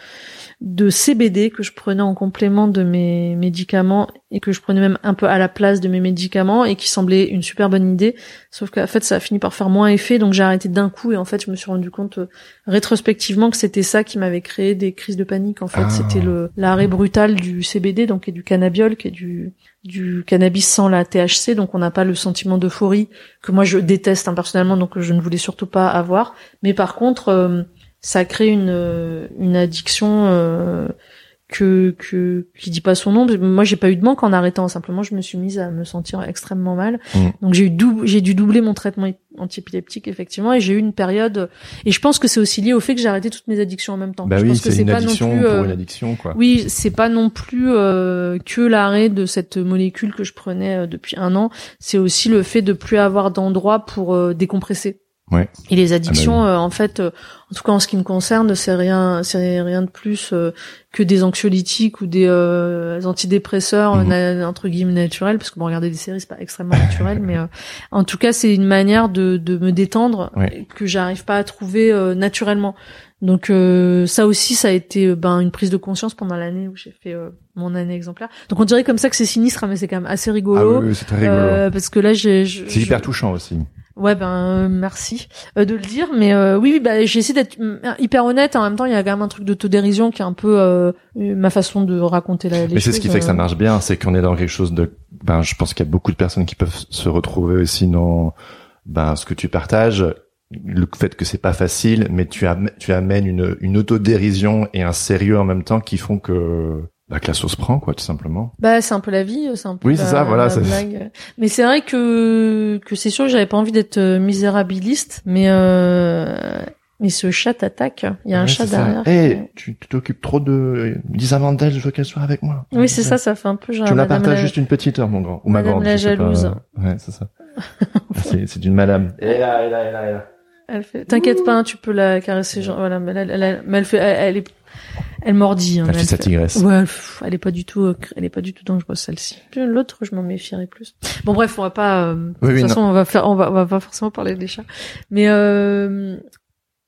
de CBD que je prenais en complément de mes médicaments et que je prenais même un peu à la place de mes médicaments et qui semblait une super bonne idée. Sauf qu'en fait, ça a fini par faire moins effet, donc j'ai arrêté d'un coup et en fait, je me suis rendu compte euh, rétrospectivement que c'était ça qui m'avait créé des crises de panique. En fait, Ah. c'était le l'arrêt brutal du CBD, donc et du cannabiol, qui est du du cannabis sans la THC, donc on n'a pas le sentiment d'euphorie que moi je déteste hein, personnellement, donc je ne voulais surtout pas avoir. Mais par contre, euh, ça crée une euh, une addiction euh, que que qui dit pas son nom. Moi, j'ai pas eu de manque en arrêtant. Simplement, je me suis mise à me sentir extrêmement mal. Mm. Donc j'ai eu dou- j'ai dû doubler mon traitement antiépileptique effectivement, et j'ai eu une période. Et je pense que c'est aussi lié au fait que j'ai arrêté toutes mes addictions en même temps. Bah je oui, pense que c'est une pas addiction non plus. pour euh, une addiction, quoi. oui, c'est pas non plus euh, que l'arrêt de cette molécule que je prenais euh, depuis un an. C'est aussi le fait de plus avoir d'endroit pour euh, décompresser. Ouais. Et les addictions, Ah bah euh, en fait, euh, en tout cas en ce qui me concerne, c'est rien, c'est rien de plus euh, que des anxiolytiques ou des euh, antidépresseurs na- entre guillemets naturels, parce que bon, regarder des séries c'est pas extrêmement naturel, mais euh, en tout cas c'est une manière de, de me détendre Ouais. que j'arrive pas à trouver euh, naturellement. Donc euh, ça aussi, ça a été ben une prise de conscience pendant l'année où j'ai fait euh, mon année exemplaire. Donc on dirait comme ça que c'est sinistre, mais c'est quand même assez Ah rigolo. oui, oui, c'est très rigolo. euh, parce que là, j'ai, c'est hyper touchant aussi. Ouais, ben euh, merci euh, de le dire, mais euh, oui, oui, bah, j'ai essayé d'être mm, hyper honnête. En même temps, il y a quand même un truc d'autodérision qui est un peu euh, ma façon de raconter la, les Mais c'est ce qui fait que ça marche bien, c'est qu'on est dans quelque chose de. Ben, je pense qu'il y a beaucoup de personnes qui peuvent se retrouver aussi dans ben ce que tu partages, le fait que c'est pas facile, mais tu, am- tu amènes une, une autodérision et un sérieux en même temps qui font que bah, que la sauce prend quoi, tout simplement. Bah, c'est un peu la vie, c'est un peu. Oui, la- c'est ça, voilà, la c'est- blague. Mais c'est vrai que que c'est sûr, que j'avais pas envie d'être euh, misérabiliste, mais euh, mais ce chat t'attaque. Il y a un chat derrière. Eh, tu tu t'occupes trop de Lisa Mandel, je veux qu'elle soit avec moi. Oui, c'est ça, ça fait un peu genre. Tu me la partages la- juste une petite heure, mon grand. Ou ma grande. la je sais pas. jalouse. Ouais, c'est ça. c'est c'est d'une madame. Est là, est là, est là, est là. Elle fait. T'inquiète pas, tu peux la caresser. Genre, voilà, mais elle, elle, elle, mais elle fait, elle, est, elle mordit. Hein, Elle fait sa tigresse. Ouais, elle est pas du tout, euh, elle est pas du tout dangereuse celle-ci. L'autre, je m'en méfierais plus. Bon bref, on va pas. euh, Oui, de oui, toute façon, on va faire, on va, on va pas forcément parler des chats. Mais euh,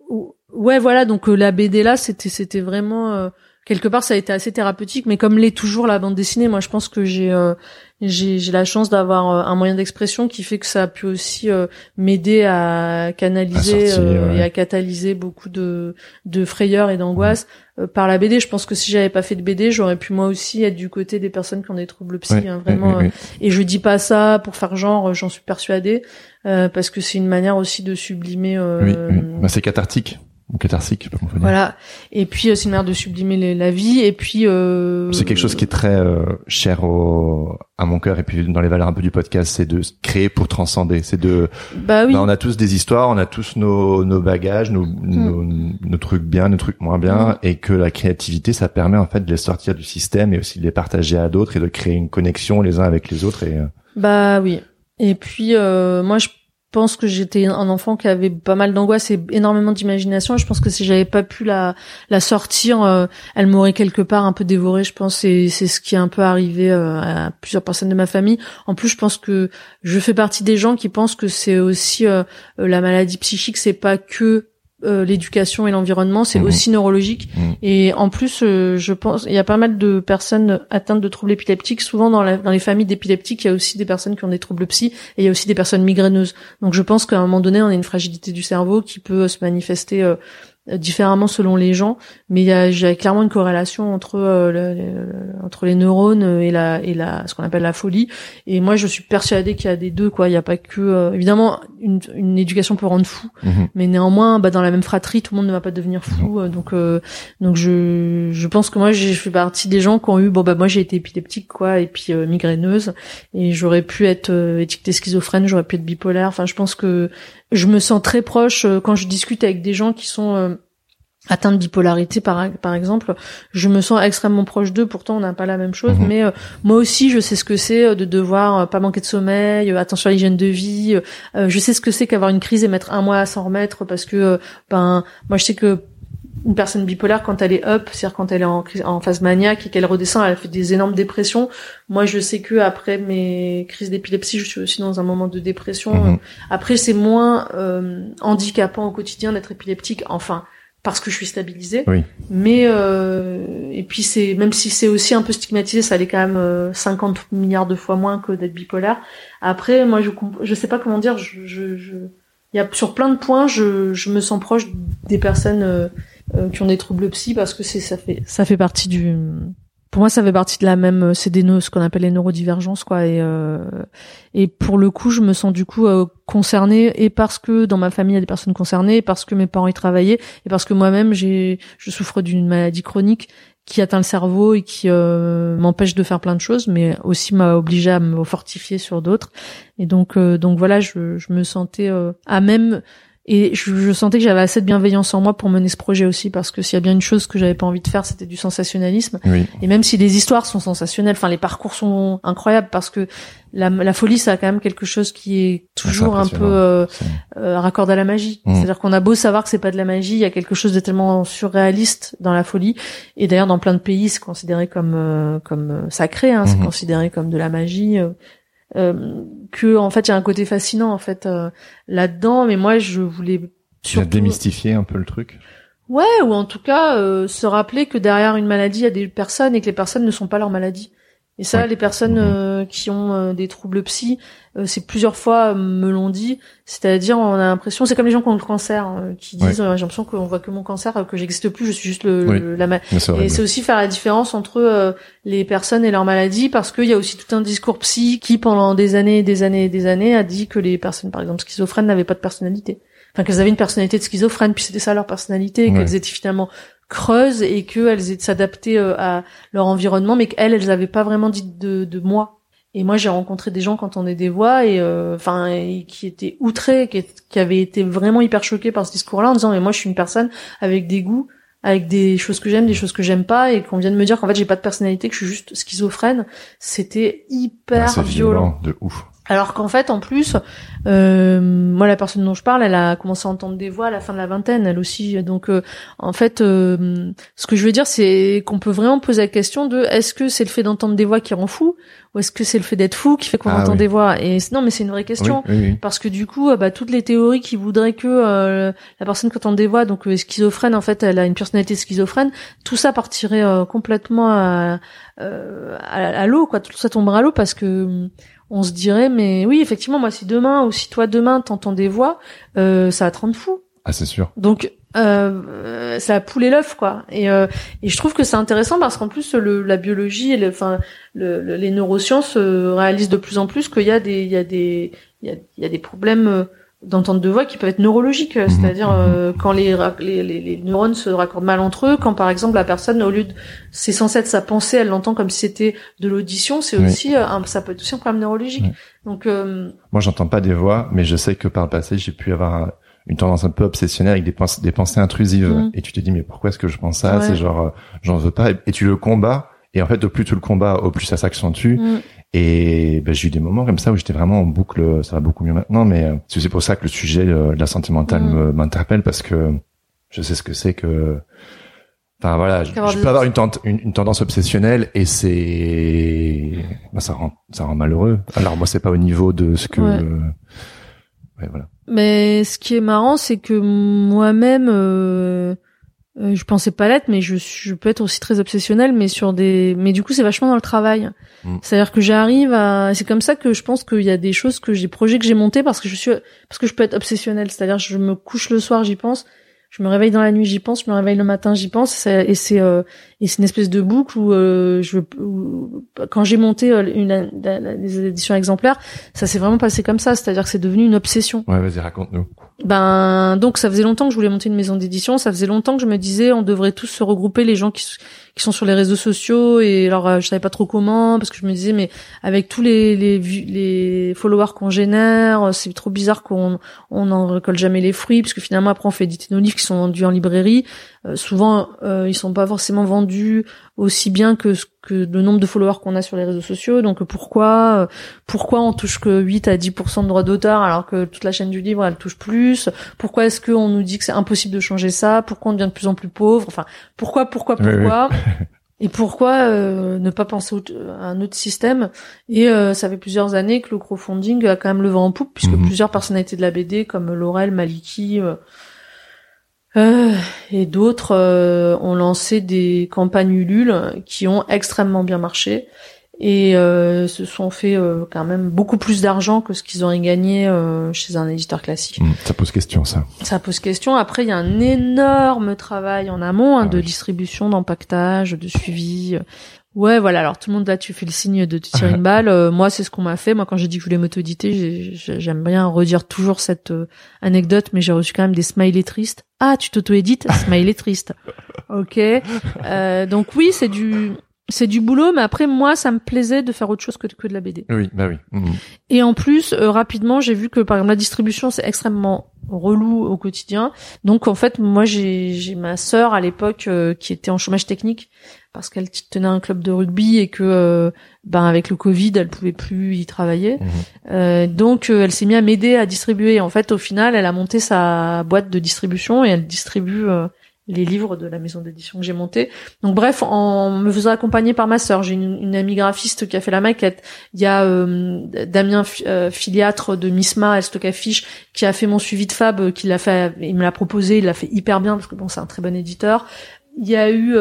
ou- ouais, voilà. Donc euh, la BD là, c'était, c'était vraiment euh, quelque part, ça a été assez thérapeutique. Mais comme l'est toujours la bande dessinée, moi, je pense que j'ai, euh, j'ai, j'ai la chance d'avoir euh, un moyen d'expression qui fait que ça a pu aussi euh, m'aider à canaliser À sortir, euh, ouais. et à catalyser beaucoup de, de frayeur et d'angoisse euh, par la BD. Je pense que si j'avais pas fait de BD, j'aurais pu moi aussi être du côté des personnes qui ont des troubles psy, Ouais, hein, vraiment. Et je dis pas ça pour faire genre, j'en suis persuadée, euh, parce que c'est une manière aussi de sublimer. euh, Oui, oui. Bah, c'est cathartique. Ou catharsique, je sais pas comment on peut dire. Voilà. Et puis euh, c'est une manière de sublimer les- la vie. Et puis euh, C'est quelque chose qui est très euh, cher au, à mon cœur et puis dans les valeurs un peu du podcast, c'est de créer pour transcender. C'est de, Bah oui. bah, on a tous des histoires, on a tous nos, nos bagages, nos, nos, nos trucs bien, nos trucs moins bien, Mm. et que la créativité, ça permet en fait de les sortir du système et aussi de les partager à d'autres et de créer une connexion les uns avec les autres. Et euh, Bah oui. Et puis euh, moi je pense que j'étais un enfant qui avait pas mal d'angoisse et énormément d'imagination. Je pense que si j'avais pas pu la sortir, euh, elle m'aurait quelque part un peu dévorée. Je pense et c'est ce qui est un peu arrivé euh, à plusieurs personnes de ma famille. En plus, je pense que je fais partie des gens qui pensent que c'est aussi euh, la maladie psychique, c'est pas que euh, l'éducation et l'environnement, c'est Mhm. aussi neurologique. Mhm. Et en plus, euh, je pense, il y a pas mal de personnes atteintes de troubles épileptiques. Souvent, dans, la- dans les familles d'épileptiques, il y a aussi des personnes qui ont des troubles psy et il y a aussi des personnes migraineuses. Donc, je pense qu'à un moment donné, on a une fragilité du cerveau qui peut se manifester euh, différemment selon les gens, mais il y a, clairement une corrélation entre euh, le- le- entre les neurones et la et la ce qu'on appelle la folie. Et moi, je suis persuadée qu'il y a des deux quoi. Il n'y a pas que euh, évidemment une, une éducation peut rendre fou, mhm. mais néanmoins, bah, dans la même fratrie, tout le monde ne va pas devenir fou. euh, Donc, euh, donc je, je pense que moi, j'ai fait partie des gens qui ont eu, bon bah moi j'ai été épileptique quoi, et puis euh, migraineuse, et j'aurais pu être euh, étiquetée schizophrène, j'aurais pu être bipolaire. Enfin, je pense que je me sens très proche euh, quand je discute avec des gens qui sont euh, atteints de bipolarité par par exemple, je me sens extrêmement proche d'eux. Pourtant, on n'a pas la même chose, Mhm. mais euh, moi aussi, je sais ce que c'est euh, de devoir euh, pas manquer de sommeil, euh, attention à l'hygiène de vie. je sais ce que c'est qu'avoir une crise et mettre un mois à s'en remettre parce que ben moi je sais que une personne bipolaire quand elle est up, c'est-à-dire quand elle est en, en phase maniaque et qu'elle redescend, elle fait des énormes dépressions. Moi, je sais que après mes crises d'épilepsie, je suis aussi dans un moment de dépression. Mhm. Après, c'est moins euh, handicapant au quotidien d'être épileptique, enfin parce que je suis stabilisée. Oui. Mais euh, et puis c'est même si c'est aussi un peu stigmatisé, ça l'est quand même euh, 50 milliards de fois moins que d'être bipolaire. Après, moi, je je sais pas comment dire. Je, je, je... il y a sur plein de points, je, je me sens proche des personnes euh, euh, qui ont des troubles psy parce que c'est ça fait ça fait partie du pour moi ça fait partie de la même c'est des ce qu'on appelle les neurodivergences quoi. Et euh, et pour le coup je me sens du coup euh, concernée et parce que dans ma famille il y a des personnes concernées et parce que mes parents y travaillaient et parce que moi-même j'ai je souffre d'une maladie chronique qui atteint le cerveau et qui euh, m'empêche de faire plein de choses mais aussi m'a obligé à me fortifier sur d'autres. Et donc euh, donc voilà je, je me sentais euh, à même Et je, je sentais que j'avais assez de bienveillance en moi pour mener ce projet aussi, parce que s'il y a bien une chose que j'avais pas envie de faire, c'était du sensationnalisme. Oui. Et même si les histoires sont sensationnelles, enfin les parcours sont incroyables, parce que la, la folie, ça a quand même quelque chose qui est toujours un peu impressionnant. euh, euh, raccord à la magie. Mm. C'est-à-dire qu'on a beau savoir que c'est pas de la magie, il y a quelque chose de tellement surréaliste dans la folie. Et d'ailleurs, dans plein de pays, c'est considéré comme euh, comme euh, sacré, hein, c'est Mhm. considéré comme de la magie. Euh, que en fait, il y a un côté fascinant en fait euh, là-dedans. Mais moi, je voulais Tu as surtout démystifié un peu le truc. Ouais, ou en tout cas euh, se rappeler que derrière une maladie, il y a des personnes et que les personnes ne sont pas leur maladie. Et ça, Ouais. les personnes Mhm. euh, qui ont des troubles psy, c'est plusieurs fois euh, me l'ont dit. C'est-à-dire, on a l'impression, c'est comme les gens qui ont le cancer, euh, qui disent, euh, j'ai l'impression qu'on voit que mon cancer, euh, que j'existe plus, je suis juste le, Oui. le- la ma- Mais c'est Et c'est aussi faire la différence entre euh, les personnes et leur maladie, parce qu'il y a aussi tout un discours psy qui, pendant des années et des années et des années, a dit que les personnes, par exemple, schizophrènes n'avaient pas de personnalité. Enfin, qu'elles avaient une personnalité de schizophrène, puis c'était ça leur personnalité, Ouais. qu'elles étaient finalement creuses et qu'elles s'adapter euh, à leur environnement, mais qu'elles, elles avaient pas vraiment dit de, de moi. Et moi, j'ai rencontré des gens quand on est des voix et euh, enfin qui étaient outrés, qui, qui avaient été vraiment hyper choqués par ce discours-là, en disant mais moi, je suis une personne avec des goûts, avec des choses que j'aime, des choses que j'aime pas, et qu'on vient de me dire qu'en fait j'ai pas de personnalité, que je suis juste schizophrène. C'était hyper Ah, c'est violent. violent, de ouf. Alors qu'en fait, en plus, euh, moi, la personne dont je parle, elle a commencé à entendre des voix à la fin de la vingtaine, elle aussi. Donc, euh, en fait, euh, ce que je veux dire, c'est qu'on peut vraiment poser la question de est-ce que c'est le fait d'entendre des voix qui rend fou, ou est-ce que c'est le fait d'être fou qui fait qu'on Ah entend oui. des voix Et non, mais c'est une vraie question. Oui, oui, oui. Parce que du coup, bah, toutes les théories qui voudraient que la personne qui entend des voix, donc euh, schizophrène, en fait, elle a une personnalité schizophrène, tout ça partirait complètement à, à, à l'eau, quoi. Tout ça tomberait à l'eau parce que on se dirait, mais oui, effectivement, moi, si demain ou si toi demain t'entends des voix, euh, ça va te rendre fou. Ah, c'est sûr. Donc euh, euh, la poule et l'œuf quoi. Et, euh, et je trouve que c'est intéressant parce qu'en plus le, la biologie et le, enfin le, le- les neurosciences euh, réalisent de plus en plus qu'il y a des il y a des il y a, il y a des problèmes euh, d'entente de voix qui peuvent être neurologiques, euh, Mhm, c'est-à-dire euh, quand les, les, les, les neurones se raccordent mal entre eux, quand par exemple la personne au lieu de c'est censé être sa pensée, elle l'entend comme si c'était de l'audition, c'est Oui. aussi euh, un, ça peut être aussi un problème neurologique. Oui. Donc euh, Moi, j'entends pas des voix, mais je sais que par le passé, j'ai pu avoir un- une tendance un peu obsessionnelle avec des pensées, des pensées intrusives. Mhm. Et tu te dis, mais pourquoi est-ce que je pense ça? Ouais. C'est genre, euh, j'en veux pas. Et, et tu le combats. Et en fait, au plus tu le combats, au plus ça s'accentue. Et ben, j'ai eu des moments comme ça où j'étais vraiment en boucle. Ça va beaucoup mieux maintenant, mais euh, c'est pour ça que le sujet euh, de la santé mentale me- m'interpelle parce que je sais ce que c'est que. Enfin voilà, je, peux avoir une, tente- une, une tendance obsessionnelle et c'est, ben, ça rend, ça rend malheureux. Alors moi, c'est pas au niveau de ce que. Ouais. Ouais, voilà. Mais ce qui est marrant, c'est que moi-même, euh, euh, je pensais pas l'être, mais je, je peux être aussi très obsessionnelle, mais sur des, mais du coup, c'est vachement dans le travail. Mm. C'est-à-dire que j'arrive à, c'est comme ça que je pense qu'il y a des choses que j'ai, projets que j'ai montés parce que je suis, parce que je peux être obsessionnelle. C'est-à-dire, je me couche le soir, j'y pense. Je me réveille dans la nuit, j'y pense. Je me réveille le matin, j'y pense. Et c'est, euh, et c'est une espèce de boucle où euh, je, où- quand j'ai monté euh, une, les éditions exemplaires, ça s'est vraiment passé comme ça. C'est-à-dire que c'est devenu une obsession. Ouais, vas-y, raconte-nous. Ben donc ça faisait longtemps que je voulais monter une maison d'édition, ça faisait longtemps que je me disais on devrait tous se regrouper les gens qui sont sur les réseaux sociaux et alors euh, je savais pas trop comment parce que je me disais mais avec tous les les les followers qu'on génère, euh, c'est trop bizarre qu'on on n'en récolte jamais les fruits parce que finalement après on fait éditer nos livres qui sont vendus en librairie, Euh, souvent euh, ils sont pas forcément vendus aussi bien que ce que le nombre de followers qu'on a sur les réseaux sociaux. Donc pourquoi euh, pourquoi on touche que 8 à 10% de droits d'auteur alors que toute la chaîne du livre elle touche plus? Pourquoi est-ce qu'on nous dit que c'est impossible de changer ça? Pourquoi on devient de plus en plus pauvre? Enfin, pourquoi, pourquoi, Oui, oui. pourquoi? Et pourquoi euh, ne pas penser à un autre système? Et euh, ça fait plusieurs années que le crowdfunding a quand même le vent en poupe, puisque Mhm. plusieurs personnalités de la BD, comme Laurel, Maliki euh, euh, et d'autres, euh, ont lancé des campagnes Ulule qui ont extrêmement bien marché et euh, se sont fait euh, quand même beaucoup plus d'argent que ce qu'ils auraient gagné euh, chez un éditeur classique. Hum, Ça pose question, ça. Ça pose question. Après, il y a un énorme travail en amont hein, Ah de oui. distribution, d'empaquetage, de suivi. Ouais, voilà. Alors tout le monde là, tu fais le signe de te tirer une balle. Euh, moi, c'est ce qu'on m'a fait. Moi, quand j'ai dit que je voulais m'auto-éditer, j'ai- j'ai- j'aime bien redire toujours cette euh, anecdote, mais j'ai reçu quand même des smileys tristes. Ah, tu t'auto-édites, smiley triste. Ok. Euh, donc oui, c'est du c'est du boulot, mais après moi, ça me plaisait de faire autre chose que, que de la BD. Oui, bah oui. Mhm. Et en plus, euh, rapidement, j'ai vu que par exemple la distribution, c'est extrêmement relou au quotidien. Donc en fait, moi, j'ai j'ai ma sœur à l'époque euh, qui était en chômage technique parce qu'elle tenait un club de rugby et que euh, ben avec le Covid, elle pouvait plus y travailler. Mhm. donc elle s'est mise à m'aider à distribuer. En fait, au final, elle a monté sa boîte de distribution et elle distribue les livres de la maison d'édition que j'ai montée. Donc bref, en me faisant accompagner par ma sœur, j'ai une, une, amie graphiste qui a fait la maquette. Il y a euh, Damien euh, Filiatre de Misma, Stock Affiche, qui a fait mon suivi de Fab, euh, qui l'a fait, il me l'a proposé, il l'a fait hyper bien parce que bon, c'est un très bon éditeur. Il y a eu,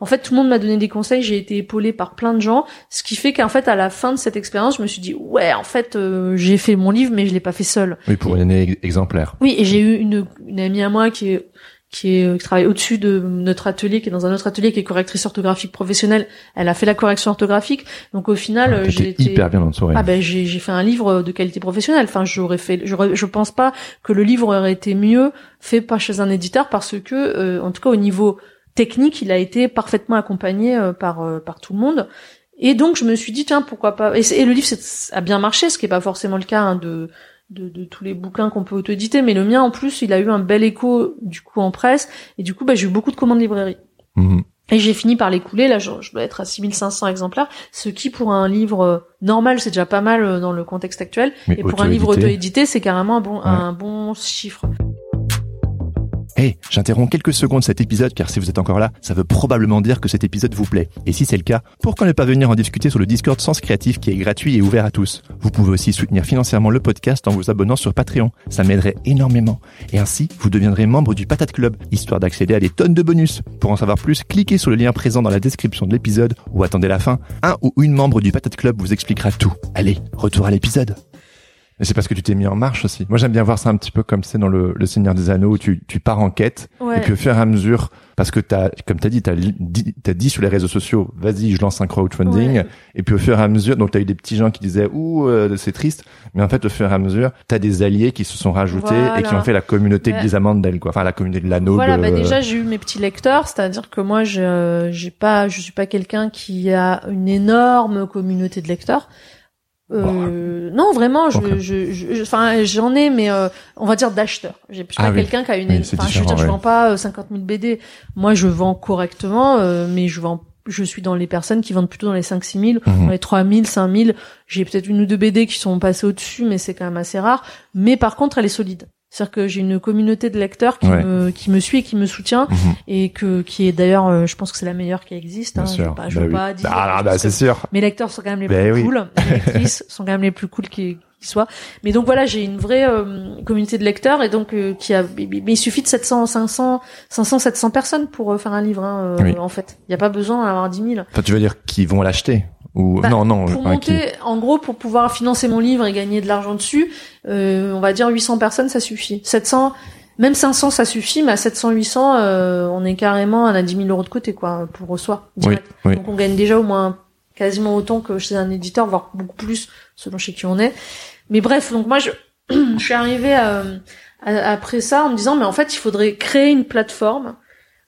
en fait, tout le monde m'a donné des conseils. J'ai été épaulée par plein de gens, ce qui fait qu'en fait, à la fin de cette expérience, je me suis dit, ouais, en fait, j'ai fait mon livre, mais je l'ai pas fait seul. Oui, pour une année exemplaire. Oui, et j'ai eu une, une amie à moi qui est qui est qui travaille au-dessus de notre atelier, qui est dans un autre atelier, qui est correctrice orthographique professionnelle. Elle a fait la correction orthographique. Donc au final, Ah, j'ai été hyper bien entouré. ah ben j'ai fait un livre de qualité professionnelle. Enfin, j'aurais fait, je pense pas que le livre aurait été mieux fait pas chez un éditeur parce que, euh, en tout cas au niveau technique, il a été parfaitement accompagné euh, par euh, par tout le monde. Et donc je me suis dit tiens pourquoi pas? Et, le livre a bien marché, ce qui est pas forcément le cas hein, de de, de tous les bouquins qu'on peut auto-éditer, mais le mien en plus il a eu un bel écho du coup en presse et du coup bah, j'ai eu beaucoup de commandes librairie. Mhm. Et j'ai fini par l'écouler, là je, je dois être à 6500 exemplaires, ce qui pour un livre euh, normal c'est déjà pas mal euh, dans le contexte actuel, Mais et pour un livre auto-édité. auto-édité c'est carrément un bon, un bon chiffre. Hey, j'interromps quelques secondes cet épisode car si vous êtes encore là, ça veut probablement dire que cet épisode vous plaît. Et si c'est le cas, pourquoi ne pas venir en discuter sur le Discord Sens Créatif qui est gratuit et ouvert à tous? Vous pouvez aussi soutenir financièrement le podcast en vous abonnant sur Patreon. Ça m'aiderait énormément. Et ainsi, vous deviendrez membre du Patate Club, histoire d'accéder à des tonnes de bonus. Pour en savoir plus, cliquez sur le lien présent dans la description de l'épisode ou attendez la fin. Un ou une membre du Patate Club vous expliquera tout. Allez, retour à l'épisode. Mais c'est parce que tu t'es mis en marche aussi. Moi, j'aime bien voir ça un petit peu comme c'est dans le, le Seigneur des Anneaux où tu, tu pars en quête Ouais. et puis au fur et à mesure, parce que t'as, comme t'as dit, t'as li- dit, t'as dit sur les réseaux sociaux, vas-y, je lance un crowdfunding. Ouais. Et puis au fur et à mesure, donc t'as eu des petits gens qui disaient, ouh, euh, c'est triste. Mais en fait, au fur et à mesure, t'as des alliés qui se sont rajoutés et qui ont fait la communauté Ouais. des Amandelles, quoi. Enfin, la communauté de l'anneau. Voilà, de- bah déjà j'ai eu mes petits lecteurs, c'est-à-dire que moi je j'ai pas je suis pas quelqu'un qui a une énorme communauté de lecteurs. Euh, non, vraiment, je, je, je- je- enfin, j'en ai, mais euh, on va dire d'acheteurs. Je suis Ah pas oui. quelqu'un qui a une. Enfin, je veux dire, je ouais. vends pas euh, 50 000 BD. Moi, je vends correctement, euh, mais je vends. Je suis dans les personnes qui vendent plutôt dans les 5 6 000, Mhm. dans les 3 000, 5 000. J'ai peut-être une ou deux BD qui sont passées au-dessus, mais c'est quand même assez rare. Mais par contre, elle est solide. C'est-à-dire que j'ai une communauté de lecteurs qui Ouais. me qui me suit et qui me soutient Mhm. et que qui est d'ailleurs euh, je pense que c'est la meilleure qui existe hein. je veux sûr. pas, je Bah veux oui. pas dire Ah, bah, c'est sûr. mes lecteurs sont quand même les Ben plus oui. cool mes lectrices sont quand même les plus cool qui, qui soient mais donc voilà j'ai une vraie euh, communauté de lecteurs et donc euh, qui a mais il suffit de 700 500 500 700 personnes pour euh, faire un livre hein, euh, Oui. en fait il y a pas besoin d'en avoir 10 000 Enfin, tu veux dire qu'ils vont l'acheter? Ou Bah, non, non. pour qui- monter, en gros, pour pouvoir financer mon livre et gagner de l'argent dessus, euh, on va dire 800 personnes, ça suffit. 700, même 500, ça suffit, mais à 700, 800, euh, on est carrément, on a 10 000 euros de côté, quoi, pour soi, Oui, direct. oui. Donc on gagne déjà au moins quasiment autant que chez un éditeur, voire beaucoup plus, selon chez qui on est. Mais bref, donc moi, je, je suis arrivée à- à- après ça en me disant, mais en fait, il faudrait créer une plateforme.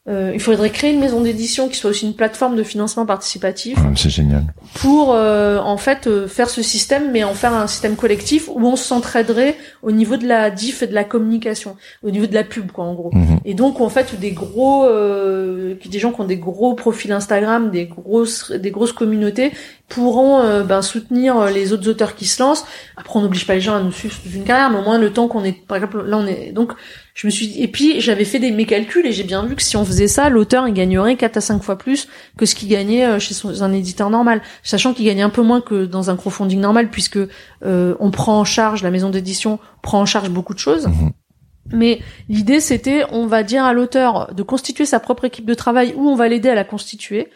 Euh, il faudrait créer une maison d'édition qui soit aussi une plateforme de financement participatif Ah, c'est génial. pour euh, en fait euh, faire ce système mais en faire un système collectif où on s'entraiderait au niveau de la diff et de la communication au niveau de la pub quoi en gros Mhm. et donc en fait des gros euh, des gens qui ont des gros profils Instagram des grosses des grosses communautés pourront euh, ben, soutenir euh, les autres auteurs qui se lancent. Après on n'oblige pas les gens à nous suivre toute une carrière mais au moins le temps qu'on est par exemple là on est donc je me suis dit- et puis j'avais fait des mes calculs et j'ai bien vu que si on faisait ça l'auteur il gagnerait 4 à 5 fois plus que ce qu'il gagnait euh, chez son, un éditeur normal. Sachant qu'il gagnait un peu moins que dans un crowdfunding normal puisque euh, on prend en charge la maison d'édition prend en charge beaucoup de choses. Mhm. mais l'idée c'était on va dire à l'auteur de constituer sa propre équipe de travail ou on va l'aider à la constituer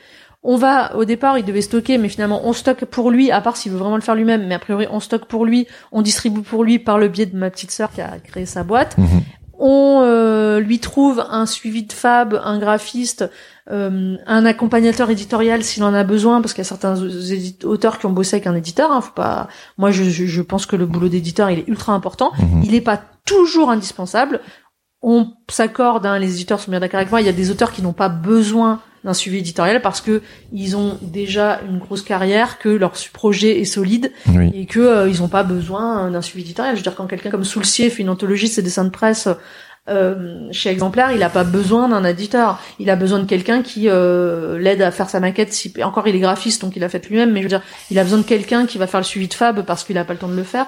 on va, au départ, il devait stocker, mais finalement, on stocke pour lui, à part s'il veut vraiment le faire lui-même, mais a priori, on stocke pour lui, on distribue pour lui par le biais de ma petite sœur qui a créé sa boîte. Mhm. On euh, lui trouve un suivi de fab, un graphiste, euh, un accompagnateur éditorial s'il en a besoin, parce qu'il y a certains auteurs qui ont bossé avec un éditeur. Hein, faut pas. Moi, je, je, je pense que le boulot d'éditeur il est ultra important. Mhm. Il n'est pas toujours indispensable. On s'accorde, hein, les éditeurs sont bien d'accord avec moi. Il y a des auteurs qui n'ont pas besoin d'un suivi éditorial parce que ils ont déjà une grosse carrière, que leur projet est solide et que euh, ils ont pas besoin d'un suivi éditorial. Je veux dire quand quelqu'un comme Soulcier fait une anthologie de ses dessins de presse euh, chez Exemplaire, il a pas besoin d'un éditeur. Il a besoin de quelqu'un qui euh, l'aide à faire sa maquette. Si, encore, il est graphiste, donc il a fait lui-même. Mais je veux dire, il a besoin de quelqu'un qui va faire le suivi de Fab parce qu'il a pas le temps de le faire.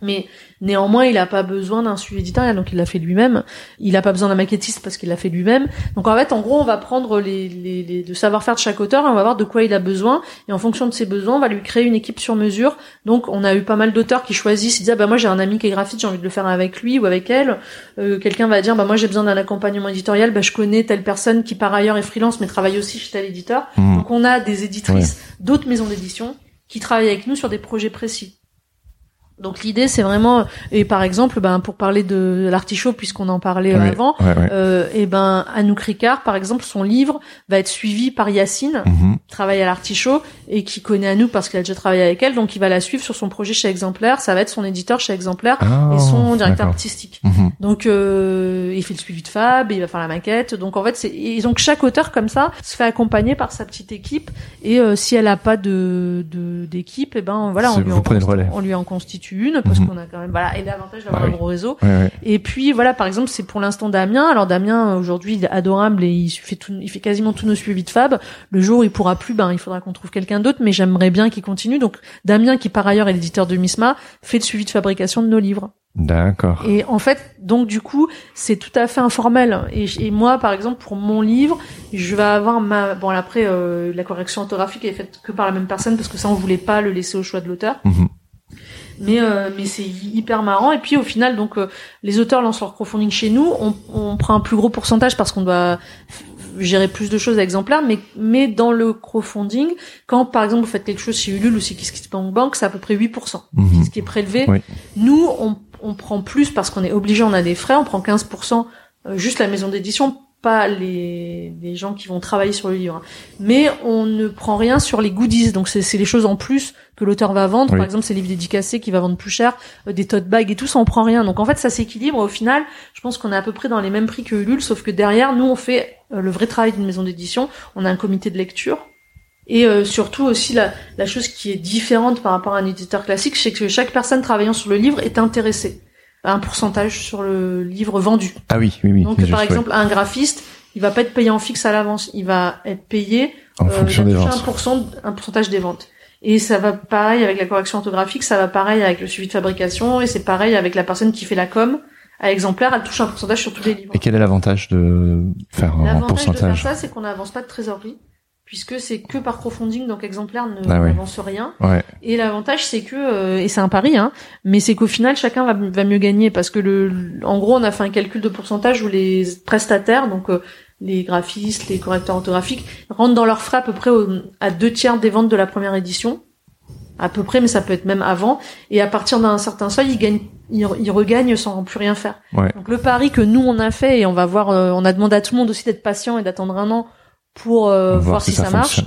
Mais néanmoins, il n'a pas besoin d'un suivi éditorial, donc il l'a fait lui-même. Il n'a pas besoin d'un maquettiste parce qu'il l'a fait lui-même. Donc en fait, en gros, on va prendre les, les, les de savoir-faire de chaque auteur et on va voir de quoi il a besoin. Et en fonction de ses besoins, on va lui créer une équipe sur mesure. Donc on a eu pas mal d'auteurs qui choisissent, ils disent ah, bah moi j'ai un ami qui est graphiste, j'ai envie de le faire avec lui ou avec elle. Euh, Quelqu'un va dire bah moi j'ai besoin d'un accompagnement éditorial, bah je connais telle personne qui par ailleurs est freelance mais travaille aussi chez tel éditeur. Mmh. Donc on a des éditrices d'autres maisons d'édition qui travaillent avec nous sur des projets précis. Donc l'idée c'est vraiment et par exemple ben pour parler de l'artichaut puisqu'on en parlait avant Euh, et ben Anouk Ricard par exemple son livre va être suivi par Yacine mm qui travaille à l'artichaut et qui connaît Anouk parce qu'il a déjà travaillé avec elle. Donc il va la suivre sur son projet chez Exemplaire. Ça va être son éditeur chez Exemplaire ah, et son directeur artistique. Mhm. donc euh, il fait le suivi de Fab il va faire la maquette. Donc en fait c'est et donc chaque auteur comme ça se fait accompagner par sa petite équipe. Et euh, si elle a pas de d'équipe et ben voilà on lui, en, on lui en constitue parce mhm. qu'on a quand même voilà et l'avantage d'avoir un gros réseau. Et puis voilà par exemple c'est pour l'instant Damien. Alors Damien aujourd'hui il est adorable et il fait tout, il fait quasiment tous nos suivis de Fab. Le jour où il pourra plus ben il faudra qu'on trouve quelqu'un d'autre mais j'aimerais bien qu'il continue. Donc Damien qui par ailleurs est l'éditeur de Misma fait le suivi de fabrication de nos livres. D'accord. Et en fait, donc du coup, c'est tout à fait informel. Et, et, moi, par exemple, pour mon livre, je vais avoir ma bon après euh, la correction orthographique est faite que par la même personne parce que ça on voulait pas le laisser au choix de l'auteur. Mhm mais euh, mais c'est hyper marrant. Et puis au final donc euh, les auteurs lancent leur crowdfunding chez nous. On, on prend un plus gros pourcentage parce qu'on doit gérer plus de choses à exemplaires. Mais mais dans le crowdfunding quand par exemple vous faites quelque chose chez Ulule ou chez Bank c'est à peu près 8% mhm. ce qui est prélevé. Nous on, on prend plus parce qu'on est obligé on a des frais. On prend 15% euh, juste la maison d'édition pas les, les gens qui vont travailler sur le livre. Hein. Mais on ne prend rien sur les goodies. Donc c'est les choses en plus que l'auteur va vendre. Par exemple, c'est livres dédicacés qui va vendre plus cher, euh, des tote bags et tout, ça on prend rien. Donc en fait, ça s'équilibre. Au final, je pense qu'on est à peu près dans les mêmes prix que Ulule, sauf que derrière, nous, on fait euh, le vrai travail d'une maison d'édition. On a un comité de lecture. Et euh, surtout aussi la, la chose qui est différente par rapport à un éditeur classique, c'est que chaque personne travaillant sur le livre est intéressée un pourcentage sur le livre vendu. Ah oui, oui, oui. Donc par exemple, un graphiste, il va pas être payé en fixe à l'avance, il va être payé en euh, fonction des ventes. Un, pourcentage des ventes. Et ça va pareil avec la correction orthographique, ça va pareil avec le suivi de fabrication, et c'est pareil avec la personne qui fait la com. À exemplaire, elle touche un pourcentage sur tous les livres. Et quel est l'avantage de faire un pourcentage L'avantage de faire ça, c'est qu'on n'avance pas de trésorerie puisque c'est que par crowdfunding, donc exemplaire ne ah n'avance rien. Et l'avantage c'est que euh, et c'est un pari, hein, mais c'est qu'au final chacun va, va, mieux gagner parce que le, en gros on a fait un calcul de pourcentage où les prestataires, donc euh, les graphistes, les correcteurs orthographiques, rentrent dans leurs frais à peu près à deux tiers des ventes de la première édition, à peu près, mais ça peut être même avant. Et à partir d'un certain seuil, ils gagnent, ils, regagnent sans plus rien faire. Donc le pari que nous on a fait et on va voir, euh, on a demandé à tout le monde aussi d'être patient et d'attendre un an pour euh, voir, si, ça, marche,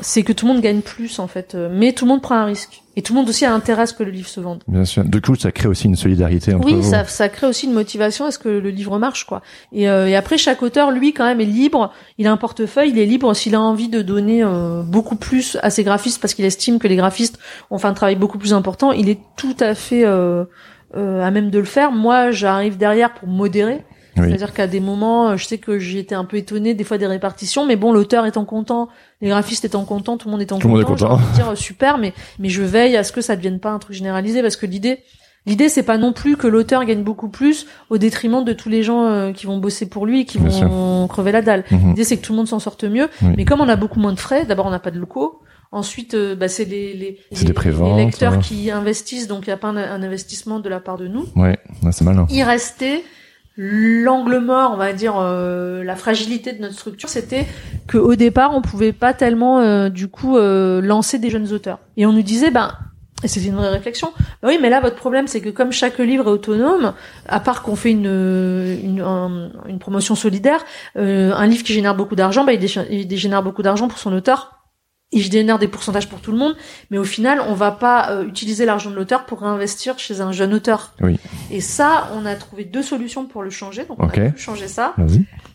c'est que tout le monde gagne plus en fait, euh, mais tout le monde prend un risque et tout le monde aussi a intérêt à ce que le livre se vende. Bien sûr. Du coup, ça crée aussi une solidarité entre oui, vous. ça, ça crée aussi une motivation à ce que le livre marche quoi. Et, euh, et, après, chaque auteur, lui, quand même, est libre. Il a un portefeuille, il est libre s'il a envie de donner beaucoup plus à ses graphistes parce qu'il estime que les graphistes ont fait un travail beaucoup plus important. Il est tout à fait à même de le faire. Moi, j'arrive derrière pour modérer c'est-à-dire qu'à des moments, je sais que été un peu étonné des fois des répartitions, mais bon, l'auteur étant content, les graphistes étant contents, tout le monde étant tout content, j'ai envie de dire super, mais mais je veille à ce que ça devienne pas un truc généralisé parce que l'idée L'idée, c'est pas non plus que l'auteur gagne beaucoup plus au détriment de tous les gens euh, qui vont bosser pour lui et qui vont crever la dalle. Mhm. L'idée, c'est que tout le monde s'en sorte mieux. Mais comme on a beaucoup moins de frais, d'abord, on n'a pas de locaux. Ensuite, euh, bah, c'est les, les, les, lecteurs qui investissent, donc il n'y a pas un, investissement de la part de nous. Ouais, c'est malin. Il restait l'angle mort, on va dire, euh, la fragilité de notre structure, c'était que au départ, on pouvait pas tellement, euh, du coup, euh, lancer des jeunes auteurs. Et on nous disait, ben, et c'était une vraie réflexion. Ben oui, mais là, votre problème, c'est que comme chaque livre est autonome, à part qu'on fait une une, promotion solidaire, un livre qui génère beaucoup d'argent, ben, il, génère beaucoup d'argent pour son auteur il génère des pourcentages pour tout le monde, mais au final, on va pas euh, utiliser l'argent de l'auteur pour réinvestir chez un jeune auteur. Oui. Et ça, on a trouvé deux solutions pour le changer, donc on a pu changer ça.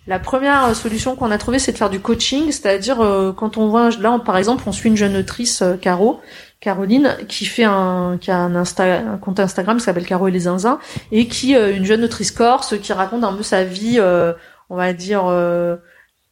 La première solution qu'on a trouvée, c'est de faire du coaching, c'est-à-dire euh, quand on voit là, par exemple, on suit une jeune autrice, euh, Caro, Caroline, qui fait un, qui a un, Insta, un compte Instagram qui s'appelle Caro et les zinzins, et qui, euh, une jeune autrice corse, qui raconte un peu sa vie, on va dire,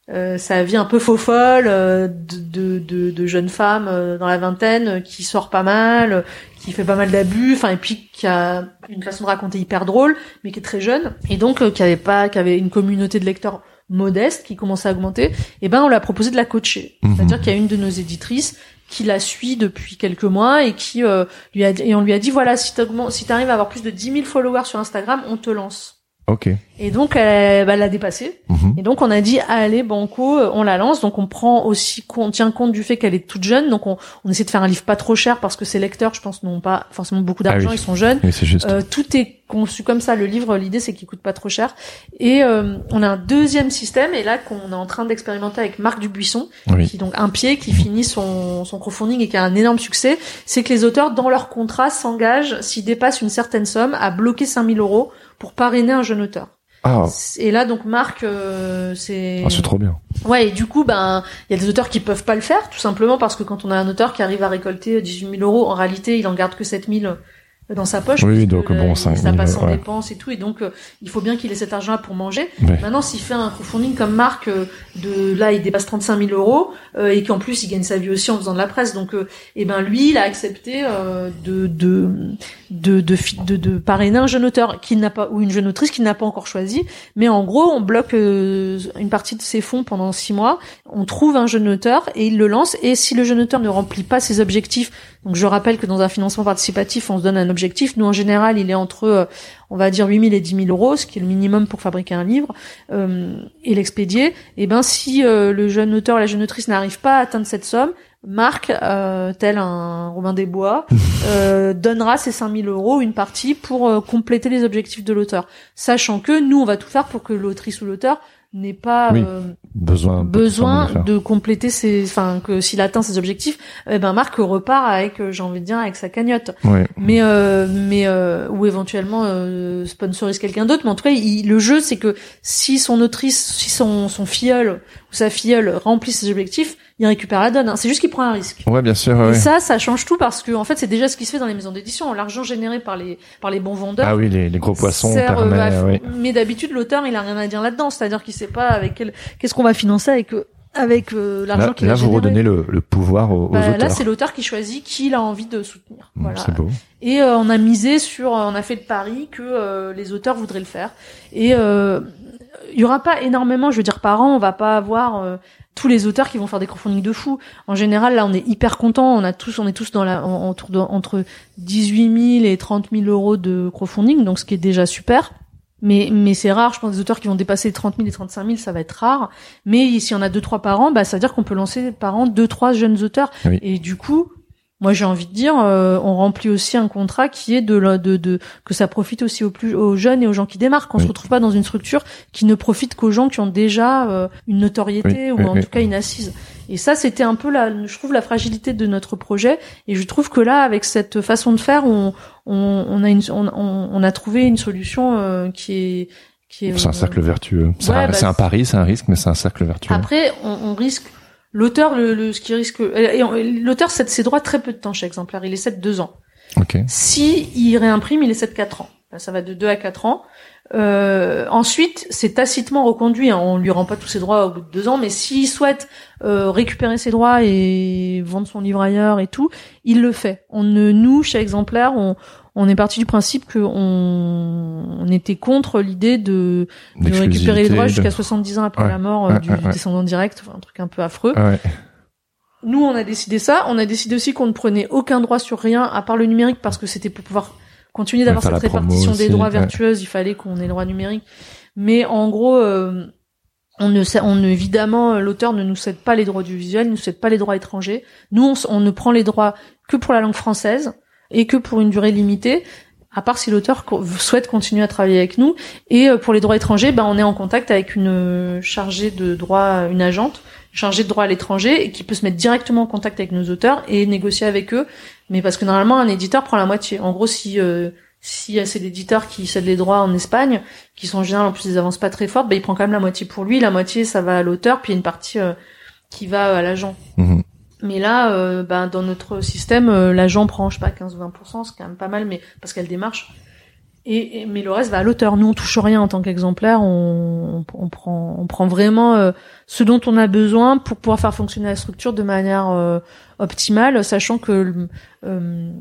sa vie un peu faux folle de, de, de, de jeune femme dans la vingtaine qui sort pas mal, qui fait pas mal d'abus, enfin et puis qui a une façon de raconter hyper drôle, mais qui est très jeune et donc euh, qui avait pas, qui avait une communauté de lecteurs modeste qui commençait à augmenter. Et ben on l'a proposé de la coacher, mhm. c'est-à-dire qu'il y a une de nos éditrices qui la suit depuis quelques mois et qui euh, lui a et on lui a dit voilà si t'augmentes, si t'arrives à avoir plus de 10 000 followers sur Instagram, on te lance. Ok. Et donc elle, bah, l'a dépassé. Mhm. Et donc on a dit allez banco, on la lance. Donc on prend aussi, on tient compte du fait qu'elle est toute jeune. Donc on, on essaie de faire un livre pas trop cher parce que ses lecteurs, je pense, n'ont pas forcément beaucoup ah d'argent. Ils sont jeunes. c'est juste. Euh, tout est conçu comme ça. Le livre, l'idée c'est qu'il coûte pas trop cher. Et euh, on a un deuxième système et là qu'on est en train d'expérimenter avec Marc Dubuisson, qui donc un pied qui finit son son crowdfunding et qui a un énorme succès. C'est que les auteurs dans leur contrat s'engagent s'ils dépassent une certaine somme à bloquer 5000 euros pour parrainer un jeune auteur. Ah. Et là, donc Marc, euh, c'est. Ah, c'est trop bien. Ouais, et du coup, ben, il y a des auteurs qui peuvent pas le faire, tout simplement parce que quand on a un auteur qui arrive à récolter 18 000 euros, en réalité, il en garde que 7 000 dans sa poche. Oui, donc bon, ça, ça passe en dépenses et tout, et donc euh, il faut bien qu'il ait cet argent pour manger. Maintenant, s'il fait un crowdfunding comme Marc, euh, de là, il dépasse 35 000 euros euh, et qu'en plus il gagne sa vie aussi en faisant de la presse, donc et eh ben lui, il a accepté de de, de de parrainer un jeune auteur qui n'a pas ou une jeune autrice qui n'a pas encore choisi, mais en gros, on bloque une partie de ses fonds pendant six mois, on trouve un jeune auteur et il le lance, et si le jeune auteur ne remplit pas ses objectifs donc je rappelle que dans un financement participatif, on se donne un objectif. Nous, en général, il est entre, euh, on va dire, 8 000 et 10 000 euros, ce qui est le minimum pour fabriquer un livre euh, et l'expédier. Et eh ben, si euh, le jeune auteur, la jeune autrice n'arrive pas à atteindre cette somme, Marc, tel un Romain des Bois, donnera ces 5 000 euros, une partie, pour compléter les objectifs de l'auteur. Sachant que nous, on va tout faire pour que l'autrice ou l'auteur n'est pas euh, besoin besoin de, compléter ses enfin que s'il atteint ses objectifs eh ben Marc repart avec euh, j'ai envie de dire avec sa cagnotte mais euh, mais euh, ou éventuellement euh, sponsorise quelqu'un d'autre mais en tout cas il, le jeu c'est que si son autrice si son son filleul ou sa filleule remplit ses objectifs il récupère la donne. Hein. C'est juste qu'il prend un risque. Ouais, bien sûr. Et ça, ça change tout parce que en fait, c'est déjà ce qui se fait dans les maisons d'édition. L'argent généré par les par les bons vendeurs. Ah oui, les, les gros poissons. Permet, Mais d'habitude, l'auteur, il a rien à dire là-dedans. C'est-à-dire qu'il sait pas avec quel qu'est-ce qu'on va financer avec avec euh, l'argent qu'il a Là, vous redonnez le, le pouvoir aux, bah, auteurs. Là, c'est l'auteur qui choisit qui il a envie de soutenir. Mmh, voilà. C'est beau. Et euh, on a misé sur, on a fait le pari que euh, les auteurs voudraient le faire. Et il y aura pas énormément, je veux dire, par an, on va pas avoir tous les auteurs qui vont faire des crowdfunding de fou. En général, là, on est hyper content. On a tous, on est tous dans la, entre, entre 18 000 et 30 000 euros de crowdfunding, donc ce qui est déjà super. Mais, mais c'est rare, je pense, des auteurs qui vont dépasser 30 000 et 35 000, ça va être rare. Mais si on a deux, trois par an, bah, ça veut dire qu'on peut lancer par an deux, trois jeunes auteurs. Et du coup, moi, j'ai envie de dire, euh, on remplit aussi un contrat qui est de, de, de que ça profite aussi aux plus aux jeunes et aux gens qui démarrent. Qu'on se retrouve pas dans une structure qui ne profite qu'aux gens qui ont déjà euh, une notoriété ou en tout cas une assise. Et ça, c'était un peu la, je trouve, la fragilité de notre projet. Et je trouve que là, avec cette façon de faire, on, on, on a une, on, on, a trouvé une solution euh, qui est qui est. C'est un cercle vertueux. C'est un, bah, un, pari, c'est un risque, mais c'est un cercle vertueux. Après, on, on risque L'auteur, le, le, ce qui risque, l'auteur cède ses droits très peu de temps chez exemplaire. Il est 7 2 ans. Okay. Si il réimprime, il est 7 4 ans. Ça va de 2 à 4 ans. Euh, ensuite, c'est tacitement reconduit. Hein. On lui rend pas tous ses droits au bout de deux ans, mais s'il souhaite euh, récupérer ses droits et vendre son livre ailleurs et tout, il le fait. On ne, nous, chez Exemplaire, on, on est parti du principe qu'on on était contre l'idée de, de récupérer les droits jusqu'à 70 ans après la mort euh, du descendant direct, enfin, un truc un peu affreux. Nous, on a décidé ça. On a décidé aussi qu'on ne prenait aucun droit sur rien à part le numérique parce que c'était pour pouvoir continuer d'avoir cette répartition des droits vertueuses. Il fallait qu'on ait le droit numérique. Mais en gros, euh, on ne, on évidemment, l'auteur ne nous cède pas les droits du visuel, ne nous cède pas les droits étrangers. Nous, on, on ne prend les droits que pour la langue française et que pour une durée limitée, à part si l'auteur souhaite continuer à travailler avec nous. Et euh, pour les droits étrangers, ben, on est en contact avec une euh, chargée de droit, une agente chargée de droit à l'étranger, et qui peut se mettre directement en contact avec nos auteurs et négocier avec eux. Mais parce que normalement, un éditeur prend la moitié. En gros, si euh, si c'est l'éditeur qui cède les droits en Espagne, qui sont en général en plus des avances pas très fortes, bah, il prend quand même la moitié pour lui, la moitié ça va à l'auteur, puis il y a une partie euh, qui va à l'agent. Mhm. Mais là, euh, bah, dans notre système, euh, l'agent prend, je sais pas, 15 ou 20%, c'est quand même pas mal, mais parce qu'elle démarche. Et, et- mais le reste va à l'auteur. Nous, on touche rien en tant qu'exemplaire. On, on, prend, on prend vraiment euh, ce dont on a besoin pour pouvoir faire fonctionner la structure de manière euh, optimale, sachant que euh,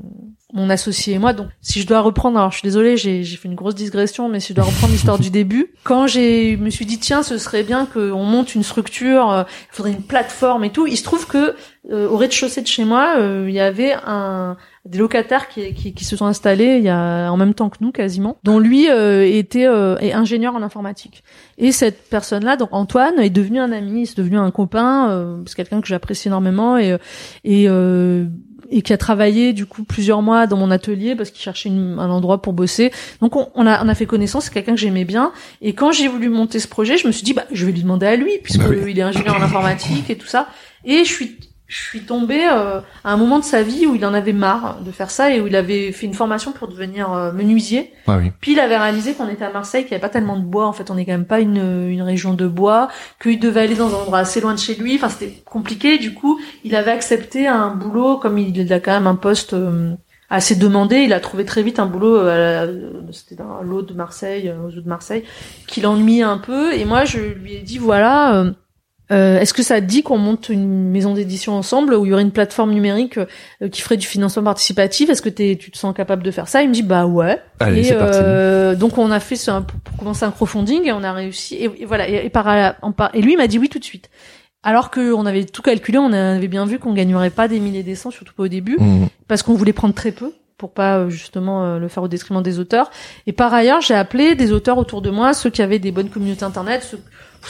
mon associé et moi. Donc, si je dois reprendre, alors je suis désolée, j'ai fait une grosse digression, mais si je dois reprendre l'histoire du début, quand j'ai me suis dit tiens, ce serait bien qu'on monte une structure, euh, il faudrait une plateforme et tout. Il se trouve que euh, au rez-de-chaussée de chez moi, euh, il y avait un des locataires qui, qui, qui se sont installés il y a en même temps que nous quasiment, dont lui euh, était euh, ingénieur en informatique. Et cette personne-là, donc Antoine, est devenu un ami, c'est devenu un copain, euh, c'est quelqu'un que j'apprécie énormément et et euh, et qui a travaillé du coup plusieurs mois dans mon atelier parce qu'il cherchait une- un endroit pour bosser. Donc on, on a on a fait connaissance, c'est quelqu'un que j'aimais bien. Et quand j'ai voulu monter ce projet, je me suis dit bah je vais lui demander à lui puisque Bah oui. il est ingénieur en informatique et tout ça. Et je suis je suis tombée euh, à un moment de sa vie où il en avait marre de faire ça et où il avait fait une formation pour devenir euh, menuisier. Ah oui. Puis il avait réalisé qu'on était à Marseille, qu'il n'y avait pas tellement de bois. En fait, on n'est quand même pas une, une région de bois, qu'il devait aller dans un endroit assez loin de chez lui. Enfin, c'était compliqué. Du coup, il avait accepté un boulot, comme il a quand même un poste euh, assez demandé. Il a trouvé très vite un boulot, euh, c'était dans l'eau de Marseille, euh, aux eaux de Marseille, qui l'ennuyait un peu. Et moi, je lui ai dit, voilà... euh, Est-ce que ça te dit qu'on monte une maison d'édition ensemble où il y aurait une plateforme numérique euh, qui ferait du financement participatif? Est-ce que t'es- tu te sens capable de faire ça? Il me dit bah ouais. Allez, et parti. euh, donc on a fait ça pour, pour commencer un crowdfunding et on a réussi. Et, et voilà. Et, et par, en et lui il m'a dit oui tout de suite. Alors qu'on avait tout calculé, on avait bien vu qu'on gagnerait pas des milliers des cents, surtout pas au début, Mhm. parce qu'on voulait prendre très peu pour pas euh, justement euh, le faire au détriment des auteurs. Et par ailleurs, j'ai appelé des auteurs autour de moi, ceux qui avaient des bonnes communautés internet. ceux-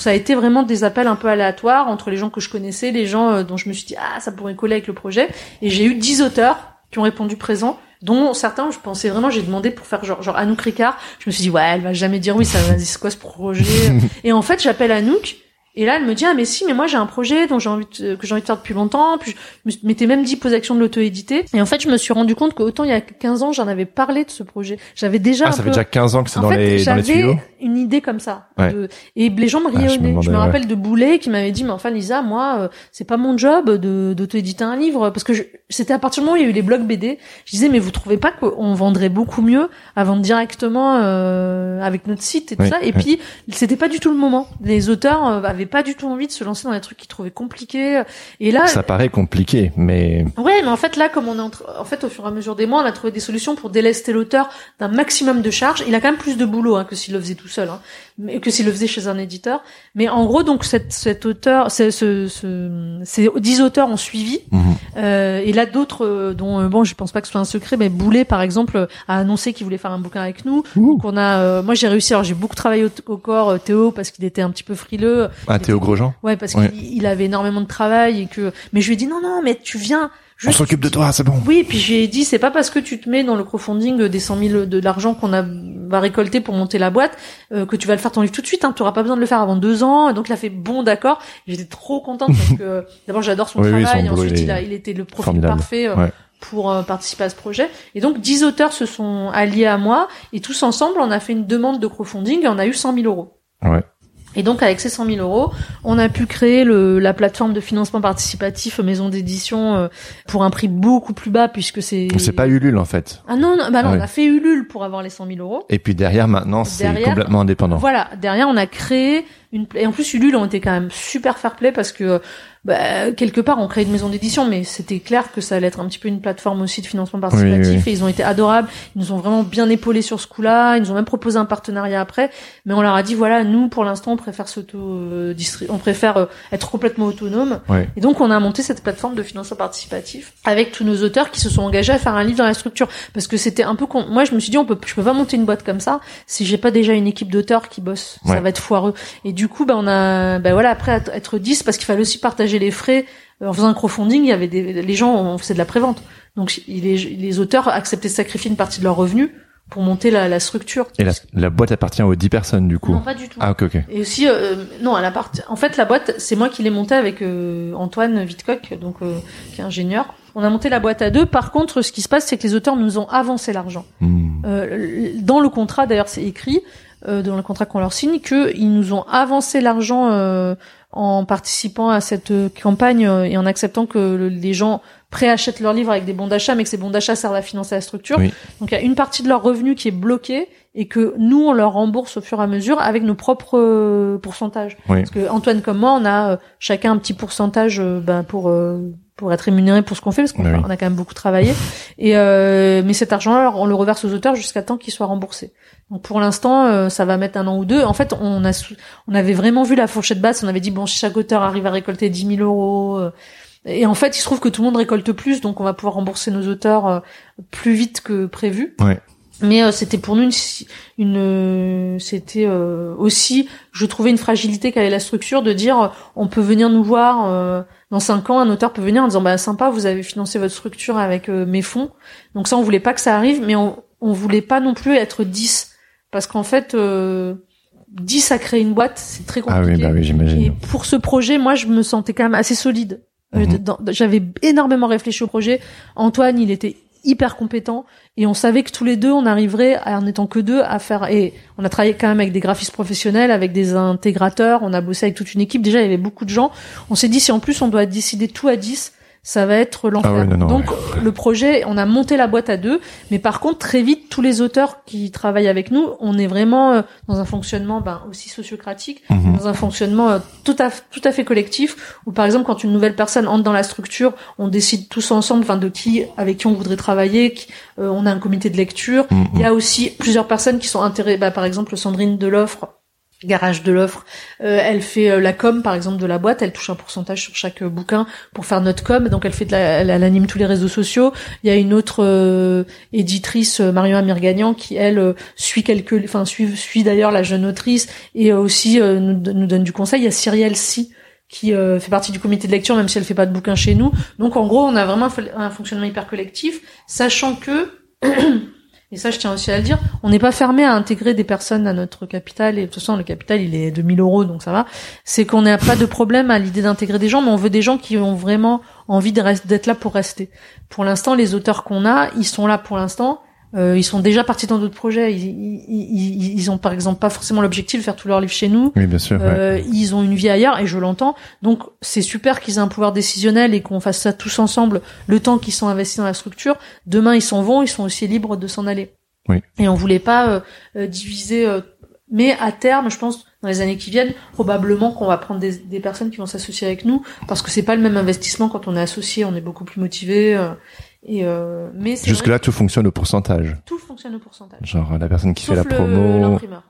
ça a été vraiment des appels un peu aléatoires entre les gens que je connaissais, les gens euh, dont je me suis dit ah ça pourrait coller avec le projet. Et j'ai eu 10 auteurs qui ont répondu présent dont certains je pensais vraiment j'ai demandé pour faire genre genre Anouk Ricard je me suis dit ouais elle va jamais dire oui ça va c'est quoi ce projet? Et en fait j'appelle Anouk et là elle me dit ah mais si mais moi j'ai un projet dont j'ai envie de- que j'ai envie de faire depuis longtemps puis je m'étais même dit poser-action de l'auto-éditer et en fait je me suis rendu compte qu'autant il y a 15 ans j'en avais parlé de ce projet j'avais déjà Ah, un ça peu fait déjà 15 ans que c'est dans fait, les, dans les j'avais tuyaux. une idée comme ça. Ouais. de- Et les gens me Ah, je me riaient nez. Je me, ouais. rappelle de Boulet qui m'avait dit, mais enfin Lisa, moi, euh, c'est pas mon job de d'auto-éditer un livre. Parce que je- c'était à partir du moment où il y a eu les blogs BD, je disais, mais vous trouvez pas qu'on vendrait beaucoup mieux à vendre directement euh, avec notre site et tout Oui, ça? Et oui. puis, c'était pas du tout le moment. Les auteurs euh, avaient pas du tout envie de se lancer dans des trucs qu'ils trouvaient compliqués. Et là, Ça paraît compliqué, mais Ouais, mais en fait là, comme on est en, tr- en fait au fur et à mesure des mois, on a trouvé des solutions pour délester l'auteur d'un maximum de charges. Il a quand même plus de boulot hein, que s'il le faisait tout seul, hein, mais que s'il le faisait chez un éditeur. Mais en gros, donc cet, cet auteur, ce, ce, ce- ces dix auteurs ont suivi. Mhm. Euh, et là, d'autres, euh, dont euh, bon, je pense pas que ce soit un secret, mais Boulet, par exemple, euh, a annoncé qu'il voulait faire un bouquin avec nous. Ouh. Donc on a, euh, moi j'ai réussi. Alors j'ai beaucoup travaillé au, au corps Théo parce qu'il était un petit peu frileux. ah, Théo Grosjean, Ouais, parce Ouais. qu'il il avait énormément de travail et que. Mais je lui ai dit non, non, mais tu viens. on s'occupe de toi, c'est bon. oui, puis j'ai dit, c'est pas parce que tu te mets dans le crowdfunding des 100 000 de l'argent qu'on a va récolter pour monter la boîte euh, que tu vas le faire ton livre tout de suite. Hein, tu auras pas besoin de le faire avant deux ans. Et donc il a fait bon, d'accord. J'étais trop contente parce que d'abord j'adore son Oui, oui, travail. son boulot, ensuite il a, il était le profil formidable. parfait euh, Ouais. pour euh, participer à ce projet. Et donc 10 auteurs se sont alliés à moi et tous ensemble on a fait une demande de crowdfunding et on a eu 100 000 euros. Ouais. Et donc avec ces 100 000 euros, on a pu créer le, la plateforme de financement participatif maison d'édition euh, pour un prix beaucoup plus bas puisque c'est. C'est pas Ulule en fait. Ah non, non, bah non, Ah on oui. a fait Ulule pour avoir les 100 000 euros. Et puis derrière, maintenant, c'est complètement indépendant. Voilà, derrière on a créé une et en plus Ulule ont été quand même super fair play parce que bah, quelque part on crée une maison d'édition mais c'était clair que ça allait être un petit peu une plateforme aussi de financement participatif Oui, oui. et ils ont été adorables, ils nous ont vraiment bien épaulés sur ce coup-là, ils nous ont même proposé un partenariat après. Mais on leur a dit voilà, nous pour l'instant on préfère s'auto euh, on préfère euh, être complètement autonome. Ouais. et donc on a monté cette plateforme de financement participatif avec tous nos auteurs qui se sont engagés à faire un livre dans la structure. Parce que c'était un peu con... moi je me suis dit on peut je peux pas monter une boîte comme ça si j'ai pas déjà une équipe d'auteurs qui bosse ça Ouais. va être foireux. Et du coup bah on a bah voilà après être- être 10 parce qu'il fallait aussi partager les frais Euh, en faisant un crowdfunding il y avait des les gens on faisait de la prévente donc les, les auteurs acceptaient de sacrifier une partie de leurs revenus pour monter la, la structure Et la, la boîte appartient aux 10 personnes du coup. non pas du tout Ah ok ok. et aussi, euh, non, elle appartient. En fait, la boîte, c'est moi qui l'ai montée avec euh, Antoine Vitcock, donc euh, qui est ingénieur. On a monté la boîte à deux. Par contre, ce qui se passe, c'est que les auteurs nous ont avancé l'argent. Hmm. Dans le contrat, d'ailleurs, c'est écrit dans le contrat qu'on leur signe qu'ils nous ont avancé l'argent en participant à cette campagne et en acceptant que les gens préachètent leurs livres avec des bons d'achat, mais que ces bons d'achat servent à financer la structure. Donc il y a une partie de leur revenu qui est bloquée et que nous on leur rembourse au fur et à mesure avec nos propres pourcentages. Parce que Antoine comme moi, on a chacun un petit pourcentage ben, pour pour être rémunéré pour ce qu'on fait parce qu'on a quand même beaucoup travaillé. Et euh, mais cet argent-là on le reverse aux auteurs jusqu'à temps qu'il soit remboursé. Donc pour l'instant euh, ça va mettre un an ou deux. En fait on a on avait vraiment vu la fourchette basse. On avait dit bon chaque auteur arrive à récolter 10 000 euros euh, et en fait il se trouve que tout le monde récolte plus donc on va pouvoir rembourser nos auteurs euh, plus vite que prévu. Ouais. Mais c'était pour nous une, une c'était aussi, je trouvais une fragilité qu'avait la structure de dire on peut venir nous voir dans cinq ans, un auteur peut venir en disant bah sympa, vous avez financé votre structure avec euh, mes fonds. Donc ça, on voulait pas que ça arrive, mais on, on voulait pas non plus être 10 parce qu'en fait, euh, 10 à créer une boîte, c'est très compliqué. Ah oui, bah oui, j'imagine. Et pour ce projet, moi, je me sentais quand même assez solide. Euh, mhm. J'avais énormément réfléchi au projet. Antoine, il était hyper compétent et on savait que tous les deux on arriverait en étant que deux à faire et on a travaillé quand même avec des graphistes professionnels avec des intégrateurs. On a bossé avec toute une équipe. Déjà il y avait beaucoup de gens. On s'est dit si en plus on doit décider tout à 10 ça va être l'enfer. Ah Donc le projet, on a monté la boîte à deux, mais par contre très vite tous les auteurs qui travaillent avec nous, on est vraiment euh, dans un fonctionnement ben, aussi sociocratique, mhm. dans un fonctionnement euh, tout à tout à fait collectif. Où par exemple quand une nouvelle personne entre dans la structure, on décide tous ensemble, enfin de qui avec qui on voudrait travailler. Qui, euh, on a un comité de lecture. Mhm. Il y a aussi plusieurs personnes qui sont intéressées. Bah, par exemple Sandrine de l'offre garage de l'offre. Euh, elle fait euh, la com par exemple de la boîte, elle touche un pourcentage sur chaque euh, bouquin pour faire notre com, donc elle fait elle, anime tous les réseaux sociaux. Il y a une autre éditrice Marion Amirgagnan qui elle suit quelques enfin suit, suit d'ailleurs la jeune autrice et aussi nous, nous, donne du conseil. Il y a Cyrielle Si qui fait partie du comité de lecture même si elle fait pas de bouquin chez nous. Donc en gros, on a vraiment un fonctionnement hyper collectif, sachant que et ça je tiens aussi à le dire, on n'est pas fermé à intégrer des personnes à notre capital, et de toute façon le capital il est de 1000 euros donc ça va, c'est qu'on n'a pas de problème à l'idée d'intégrer des gens, mais on veut des gens qui ont vraiment envie d'être là pour rester. Pour l'instant, les auteurs qu'on a, ils sont là pour l'instant, euh, ils sont déjà partis dans d'autres projets. Ils, ils, ils, ont par exemple pas forcément l'objectif de faire tous leurs livres chez nous. Oui, bien sûr. Euh, Ils ont une vie ailleurs et je l'entends. Donc c'est super qu'ils aient un pouvoir décisionnel et qu'on fasse ça tous ensemble le temps qu'ils sont investis dans la structure. Demain ils s'en vont, ils sont aussi libres de s'en aller. Oui. Et on voulait pas euh, euh diviser. Euh, mais à terme, je pense, dans les années qui viennent, probablement qu'on va prendre des, des personnes qui vont s'associer avec nous, parce que c'est pas le même investissement quand on est associé, on est beaucoup plus motivé. Et euh, mais jusque là tout fonctionne au pourcentage. Tout fonctionne au pourcentage. Genre la personne qui fait la promo. L'imprimeur.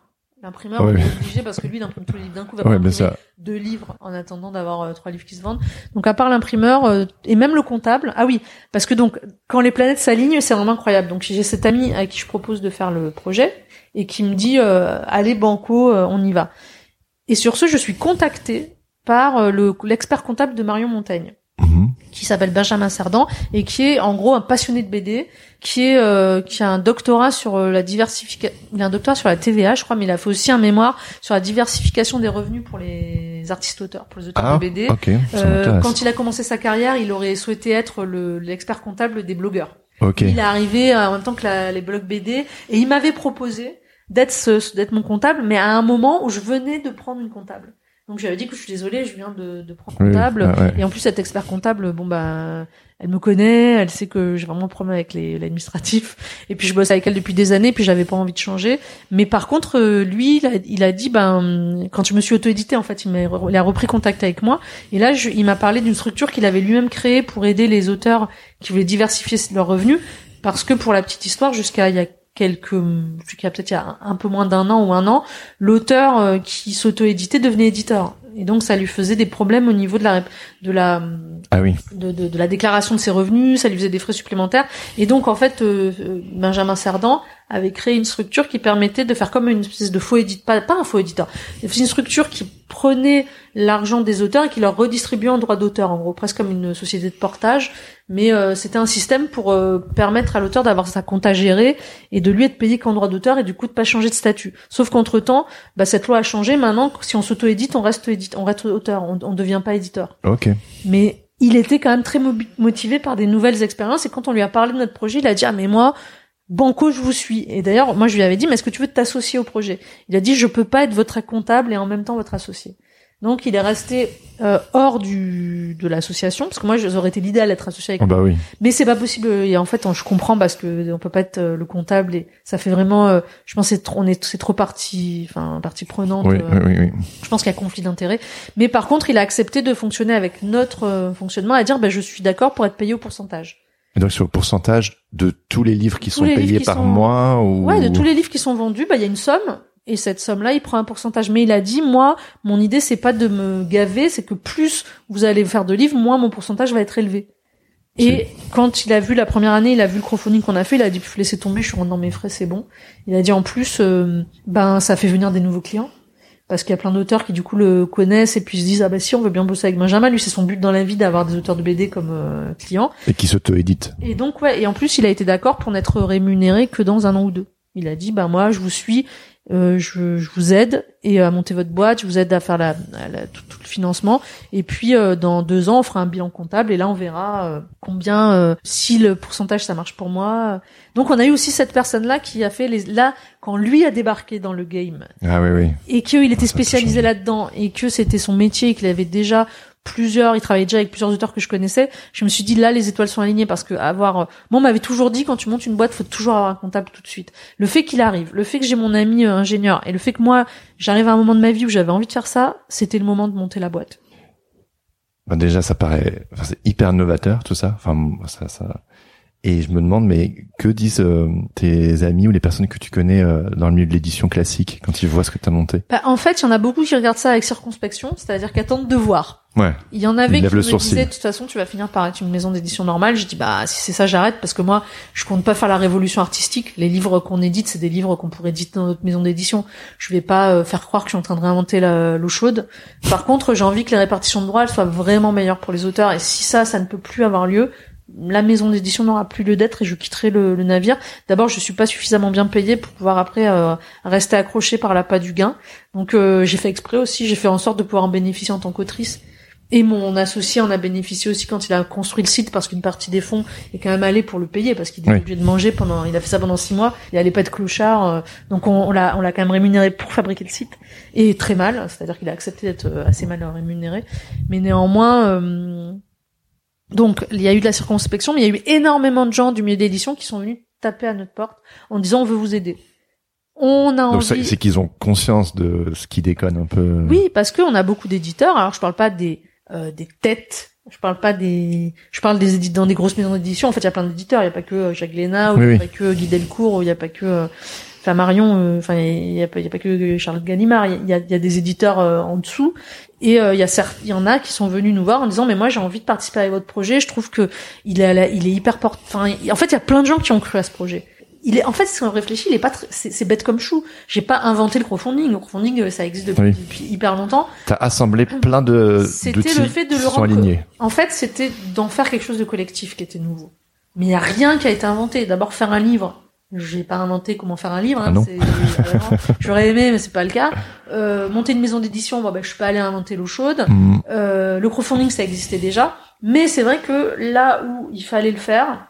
L'imprimeur est obligé parce que lui il imprime tous les livres d'un coup. Va ouais, ça. deux livres en attendant d'avoir euh, trois livres qui se vendent. Donc à part l'imprimeur euh, et même le comptable. Ah oui, parce que donc quand les planètes s'alignent c'est vraiment incroyable. Donc j'ai cet ami à qui je propose de faire le projet et qui me dit euh, allez banco on y va. Et sur ce je suis contactée par le l'expert comptable de Marion Montaigne. Mhm. qui s'appelle Benjamin Sardan et qui est en gros un passionné de BD, qui est euh, qui a un doctorat sur euh, la diversification, il a un doctorat sur la TVA, je crois, mais il a fait aussi un mémoire sur la diversification des revenus pour les artistes auteurs, pour les auteurs ah, de BD. Euh, quand il a commencé sa carrière, il aurait souhaité être le l'expert comptable des blogueurs. Okay. Il est arrivé en même temps que la, les blogs BD et il m'avait proposé d'être d'être mon comptable, mais à un moment où je venais de prendre une comptable. Donc j'avais dit que je suis désolée, je viens de, de prendre comptable. Et en plus cette expert comptable, bon bah, elle me connaît, elle sait que j'ai vraiment un problème avec l'administratif. Et puis je bosse avec elle depuis des années, puis j'avais pas envie de changer. Mais par contre, euh, lui, il a, il a dit, ben, quand je me suis auto-édité, en fait, il, m'a, il a repris contact avec moi. Et là, je, il m'a parlé d'une structure qu'il avait lui-même créée pour aider les auteurs qui voulaient diversifier leurs revenus. Parce que pour la petite histoire, jusqu'à il y a quelques, jusqu'à peut-être il y a un peu moins d'un an ou un an, l'auteur euh, qui s'auto-éditait devenait éditeur. Et donc ça lui faisait des problèmes au niveau de la de la ah oui. de, de, de, la déclaration de ses revenus, ça lui faisait des frais supplémentaires. Et donc en fait, euh, euh, Benjamin Cerdan avait créé une structure qui permettait de faire comme une espèce de faux éditeur, pas, pas un faux éditeur, c'est une structure qui prenait l'argent des auteurs et qui leur redistribuait en droit d'auteur, en gros presque comme une société de portage. Mais euh, c'était un système pour permettre à l'auteur d'avoir sa compte à gérer et de lui être payé qu'en droit d'auteur et du coup de pas changer de statut. Sauf qu'entre temps, bah, cette loi a changé. Maintenant, si on s'auto-édite, on reste édite, on reste auteur, on, on devient pas éditeur. Ok. Mais il était quand même très motivé par des nouvelles expériences et quand on lui a parlé de notre projet, il a dit ah mais moi Banco, je vous suis. Et d'ailleurs, moi, je lui avais dit, mais est-ce que tu veux t'associer au projet? Il a dit, je peux pas être votre comptable et en même temps votre associé. Donc, il est resté euh, hors du de l'association parce que moi, j'aurais été l'idéal d'être associé avec. Oh, bah oui. Mais c'est pas possible. Et en fait, je comprends parce que on peut pas être euh, le comptable et ça fait vraiment. euh, je pense c'est trop, on est c'est trop partie, enfin partie prenante. Oui, euh, oui, oui, oui. je pense qu'il y a conflit d'intérêts. Mais par contre, il a accepté de fonctionner avec notre euh, fonctionnement, à dire, bah, je suis d'accord pour être payé au pourcentage. Et donc sur le pourcentage de tous les livres qui Tous sont payés qui par sont- mois ou Ouais, de tous les livres qui sont vendus, bah il y a une somme et cette somme-là, il prend un pourcentage. Mais il a dit, moi, mon idée c'est pas de me gaver, c'est que plus vous allez faire de livres, moins mon pourcentage va être élevé. Et quand il a vu la première année, il a vu le crowdfunding qu'on a fait, il a dit, laissez tomber, je suis rentré dans mes frais, c'est bon. Il a dit en plus, euh, ben ça fait venir des nouveaux clients. Parce qu'il y a plein d'auteurs qui du coup le connaissent et puis se disent ah bah si on veut bien bosser avec Benjamin lui c'est son but dans la vie d'avoir des auteurs de BD comme euh, clients et qui s'auto-éditent. et donc ouais, et en plus il a été d'accord pour n'être rémunéré que dans un an ou deux. Il a dit bah moi je vous suis, euh, je, je vous aide et à monter votre boîte, je vous aide à faire la, la- tout, tout le financement et puis euh, dans deux ans on fera un bilan comptable et là on verra euh, combien euh, si le pourcentage ça marche pour moi. Donc on a eu aussi cette personne là qui a fait les là quand lui a débarqué dans le game Ah oui, oui. et qu'il était ça spécialisé là-dedans et que c'était son métier et qu'il avait déjà plusieurs, il travaillait déjà avec plusieurs auteurs que je connaissais, je me suis dit là les étoiles sont alignées parce que avoir euh, moi on m'avait toujours dit quand tu montes une boîte faut toujours avoir un comptable tout de suite. Le fait qu'il arrive, le fait que j'ai mon ami euh, ingénieur et le fait que moi j'arrive à un moment de ma vie où j'avais envie de faire ça, c'était le moment de monter la boîte. Ben déjà, ça paraît, enfin, c'est hyper novateur tout ça. Enfin, ça, ça. Et je me demande, mais que disent euh, tes amis ou les personnes que tu connais euh, dans le milieu de l'édition classique quand ils voient ce que t'as monté? Bah, en fait, il y en a beaucoup qui regardent ça avec circonspection, c'est-à-dire qui attendent de voir. Ouais. Il y en avait qui me sourcil. disaient de toute façon tu vas finir par être une maison d'édition normale. J'ai dit bah si c'est ça j'arrête parce que moi je compte pas faire la révolution artistique. Les livres qu'on édite c'est des livres qu'on pourrait éditer dans notre maison d'édition. Je vais pas euh, faire croire que je suis en train de réinventer la- l'eau chaude. Par contre j'ai envie que les répartitions de droits elles soient vraiment meilleures pour les auteurs et si ça ça ne peut plus avoir lieu la maison d'édition n'aura plus lieu d'être et je quitterai le, le navire. D'abord, je suis pas suffisamment bien payée pour pouvoir après euh, rester accroché par l'appât du gain. Donc, euh, j'ai fait exprès aussi. J'ai fait en sorte de pouvoir en bénéficier en tant qu'autrice. Et mon associé en a bénéficié aussi quand il a construit le site parce qu'une partie des fonds est quand même allée pour le payer parce qu'il était Oui. obligé de manger pendant. Il a fait ça pendant six mois. Il allait pas être clochard. euh, donc on, on l'a on l'a quand même rémunéré pour fabriquer le site et très mal. C'est-à-dire qu'il a accepté d'être euh, assez mal rémunéré. Mais néanmoins. euh, donc, il y a eu de la circonspection, mais il y a eu énormément de gens du milieu d'édition qui sont venus taper à notre porte en disant on veut vous aider. On a Donc envie. c'est qu'ils ont conscience de ce qui déconne un peu. Oui, parce qu'on a beaucoup d'éditeurs. Alors, je parle pas des euh, des têtes. Je parle pas des. Je parle des éditeurs dans des grosses maisons d'édition. En fait, il y a plein d'éditeurs. Il y a pas que euh, Jacques Léna, ou Oui, il y a oui. pas que Guy Delcourt, ou il y a pas que euh, Flammarion. euh, Enfin, il y a pas, il y a pas que Charles Gallimard. Il y a, il y a des éditeurs euh, en dessous. Et euh, il y a certes, il y en a qui sont venus nous voir en disant mais moi j'ai envie de participer à votre projet. Je trouve que il est, il est hyper porte. Enfin, en fait, il y a plein de gens qui ont cru à ce projet. Il est, en fait, si on réfléchit, il est pas, c'est bête comme chou. J'ai pas inventé le crowdfunding. Le crowdfunding, euh, ça existe depuis, Oui. depuis hyper longtemps. T'as assemblé plein de C'était le fait de le rendre-. En fait, c'était d'en faire quelque chose de collectif qui était nouveau. Mais il y a rien qui a été inventé. D'abord, faire un livre. J'ai pas inventé comment faire un livre. hein. Ah J'aurais aimé, mais c'est pas le cas. Euh, monter une maison d'édition, bon, ben, je suis pas allée inventer l'eau chaude. Hmm. Euh, le crowdfunding, ça existait déjà. Mais c'est vrai que là où il fallait le faire,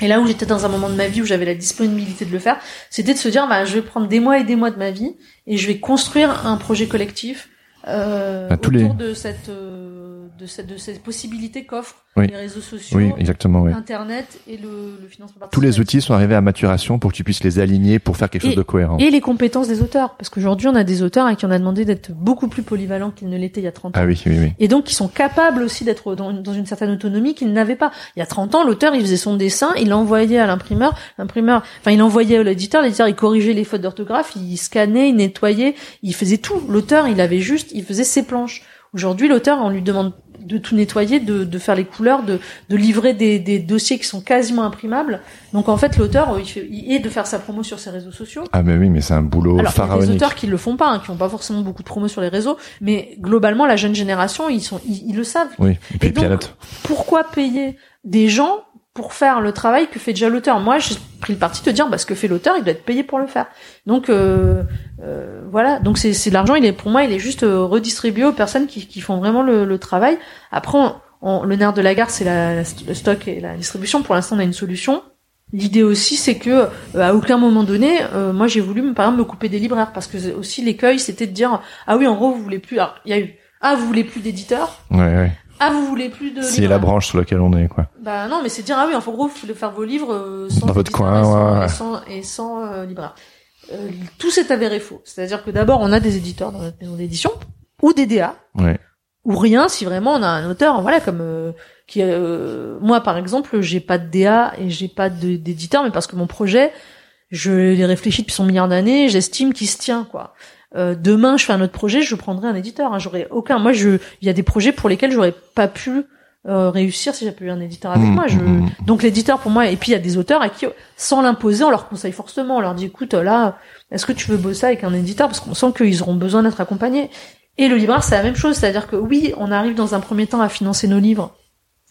et là où j'étais dans un moment de ma vie où j'avais la disponibilité de le faire, c'était de se dire, bah, je vais prendre des mois et des mois de ma vie et je vais construire un projet collectif euh, Bah, tous autour les- de cette euh, de cette de cette possibilité qu'offrent Oui. les réseaux sociaux, Oui, exactement. Oui. Internet et le, le financement Tous les participatif. outils sont arrivés à maturation pour que tu puisses les aligner pour faire quelque chose de cohérent. et les compétences des auteurs, parce qu'aujourd'hui on a des auteurs à qui on a demandé d'être beaucoup plus polyvalents qu'ils ne l'étaient il y a 30 ans. Ah oui, oui, oui. Et donc, qui sont capables aussi d'être dans, dans une certaine autonomie qu'ils n'avaient pas. Il y a 30 ans, l'auteur, il faisait son dessin, il l'envoyait à l'imprimeur, l'imprimeur, enfin, il l'envoyait à l'éditeur, l'éditeur, il corrigeait les fautes d'orthographe, il scannait, il nettoyait, il faisait tout. L'auteur, il avait juste, il faisait ses planches. Aujourd'hui, l'auteur, on lui demande de tout nettoyer, de, de faire les couleurs, de, de livrer des, des dossiers qui sont quasiment imprimables. Donc, en fait, l'auteur, il fait, il- et de faire sa promo sur ses réseaux sociaux. Ah mais oui, mais c'est un boulot Alors, il y a des auteurs qui le font pas, hein, qui ont pas forcément beaucoup de promos sur les réseaux, mais globalement, la jeune génération, ils sont, ils, ils le savent. Oui, et puis Et donc-. Pourquoi payer des gens pour faire le travail que fait déjà l'auteur Moi, j'ai pris le parti de dire, bah, ce que fait l'auteur, il doit être payé pour le faire. Donc, euh, euh, voilà. Donc, c'est, c'est l'argent, il est, pour moi, il est juste euh, redistribué aux personnes qui, qui font vraiment le, le travail. Après, on- on- le nerf de la gare, c'est le stock et la distribution. Pour l'instant, on a une solution. L'idée aussi, c'est que euh, à aucun moment donné, euh, moi j'ai voulu, par exemple, me couper des libraires parce que aussi l'écueil, c'était de dire ah oui, en gros, vous voulez plus. Alors il y a eu ah vous voulez plus d'éditeurs. Ouais, ouais. Ah vous voulez plus de. C'est la branche sur laquelle on est, quoi. Bah non, mais c'est dire ah oui, en gros, vous voulez faire vos livres euh, sans Dans votre coin, et sans, ouais, ouais. et sans, et sans, euh, libraire. Euh, tout s'est avéré faux. C'est-à-dire que d'abord, on a des éditeurs dans notre maison d'édition ou des DA Ouais. ou rien si vraiment on a un auteur voilà comme euh, qui euh, moi par exemple j'ai pas de DA et j'ai pas d'éditeur mais parce que mon projet je l'ai réfléchi depuis son milliard d'années j'estime qu'il se tient quoi Euh, demain je fais un autre projet je prendrai un éditeur hein, j'aurais aucun moi je il y a des projets pour lesquels j'aurais pas pu euh, réussir si j'avais eu un éditeur avec Mmh, moi. Je mmh, mmh. donc l'éditeur pour moi et puis il y a des auteurs à qui sans l'imposer on leur conseille forcément. On leur dit écoute là est-ce que tu veux bosser avec un éditeur? Parce qu'on sent qu'ils auront besoin d'être accompagnés. Et le libraire, c'est la même chose, c'est-à-dire que oui, on arrive dans un premier temps à financer nos livres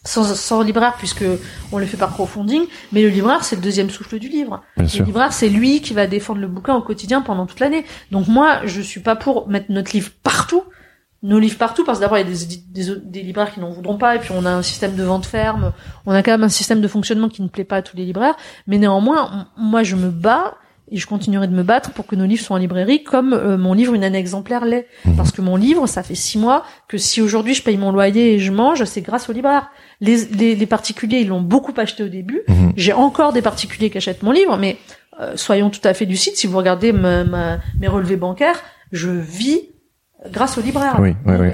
sans, sans libraire puisque on le fait par crowdfunding, mais le libraire, c'est le deuxième souffle du livre. Bien Le sûr. libraire, c'est lui qui va défendre le bouquin au quotidien pendant toute l'année. Donc moi, je suis pas pour mettre notre livre partout, nos livres partout, parce que d'abord, il y a des, des, des libraires qui n'en voudront pas, et puis on a un système de vente ferme, on a quand même un système de fonctionnement qui ne plaît pas à tous les libraires, mais néanmoins, on- moi, je me bats, et je continuerai de me battre pour que nos livres soient en librairie comme euh, mon livre Une année exemplaire l'est. Mhm. Parce que mon livre, ça fait six mois que si aujourd'hui je paye mon loyer et je mange, c'est grâce au libraire. Les, les, les particuliers, ils l'ont beaucoup acheté au début. Mhm. J'ai encore des particuliers qui achètent mon livre, mais euh, soyons tout à fait lucides. Si vous regardez ma- ma- mes relevés bancaires, je vis grâce au libraire. Oui, oui, oui.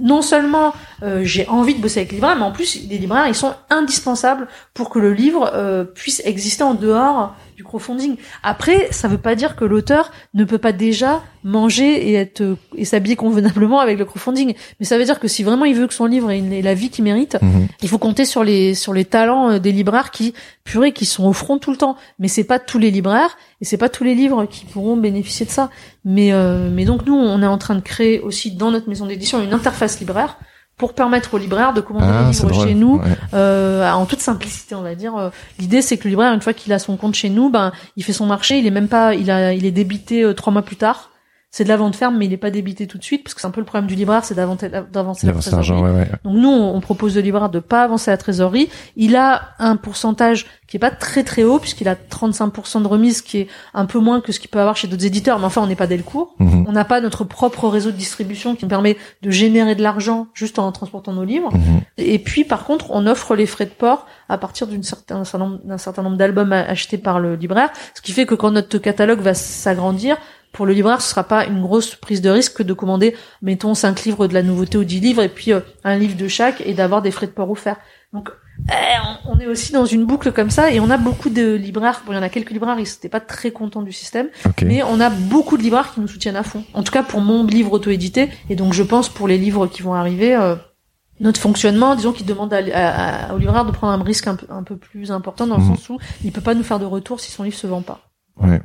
Non seulement euh, j'ai envie de bosser avec les libraires, mais en plus les libraires ils sont indispensables pour que le livre euh, puisse exister en dehors du crowdfunding. Après, ça veut pas dire que l'auteur ne peut pas déjà manger et être euh, et s'habiller convenablement avec le crowdfunding, mais ça veut dire que si vraiment il veut que son livre ait, une- ait la vie qu'il mérite, Mhm. il faut compter sur les sur les talents euh, des libraires qui purée qui sont au front tout le temps. Mais c'est pas tous les libraires et c'est pas tous les livres qui pourront bénéficier de ça. Mais euh, mais donc nous on est en train de créer aussi dans notre maison d'édition une interface libraire pour permettre aux libraires de commander Ah, des c'est livres chez nous Ouais. euh, en toute simplicité on va dire. Euh, L'idée c'est que le libraire une fois qu'il a son compte chez nous, ben il fait son marché, il est même pas il a il est débité euh, trois mois plus tard. C'est de la vente ferme, mais il est pas débité tout de suite, parce que c'est un peu le problème du libraire, c'est d'avancer la trésorerie. l'argent, ouais, ouais. Donc nous, on propose au libraire de pas avancer la trésorerie. Il a un pourcentage qui est pas très très haut puisqu'il a 35% de remise, qui est un peu moins que ce qu'il peut avoir chez d'autres éditeurs. Mais enfin, on n'est pas Delcourt. Mhm. On n'a pas notre propre réseau de distribution qui nous permet de générer de l'argent juste en transportant nos livres. Mhm. Et puis, par contre, on offre les frais de port à partir d'une certain, certain nombre- d'un certain nombre d'albums achetés par le libraire, ce qui fait que quand notre catalogue va s'agrandir, pour le libraire, ce sera pas une grosse prise de risque que de commander, mettons, cinq livres de la nouveauté ou 10 livres, et puis euh, un livre de chaque, et d'avoir des frais de port offerts. Donc, eh, on, est aussi dans une boucle comme ça, et on a beaucoup de libraires, bon, il y en a quelques libraires, ils n'étaient pas très contents du système, Ok. mais on a beaucoup de libraires qui nous soutiennent à fond. En tout cas pour mon livre auto-édité, et donc je pense pour les livres qui vont arriver, euh, notre fonctionnement, disons qu'il demande à, à- à- au libraire de prendre un risque un peu, un peu plus important dans le Mhm. sens où il peut pas nous faire de retour si son livre se vend pas. Ouais.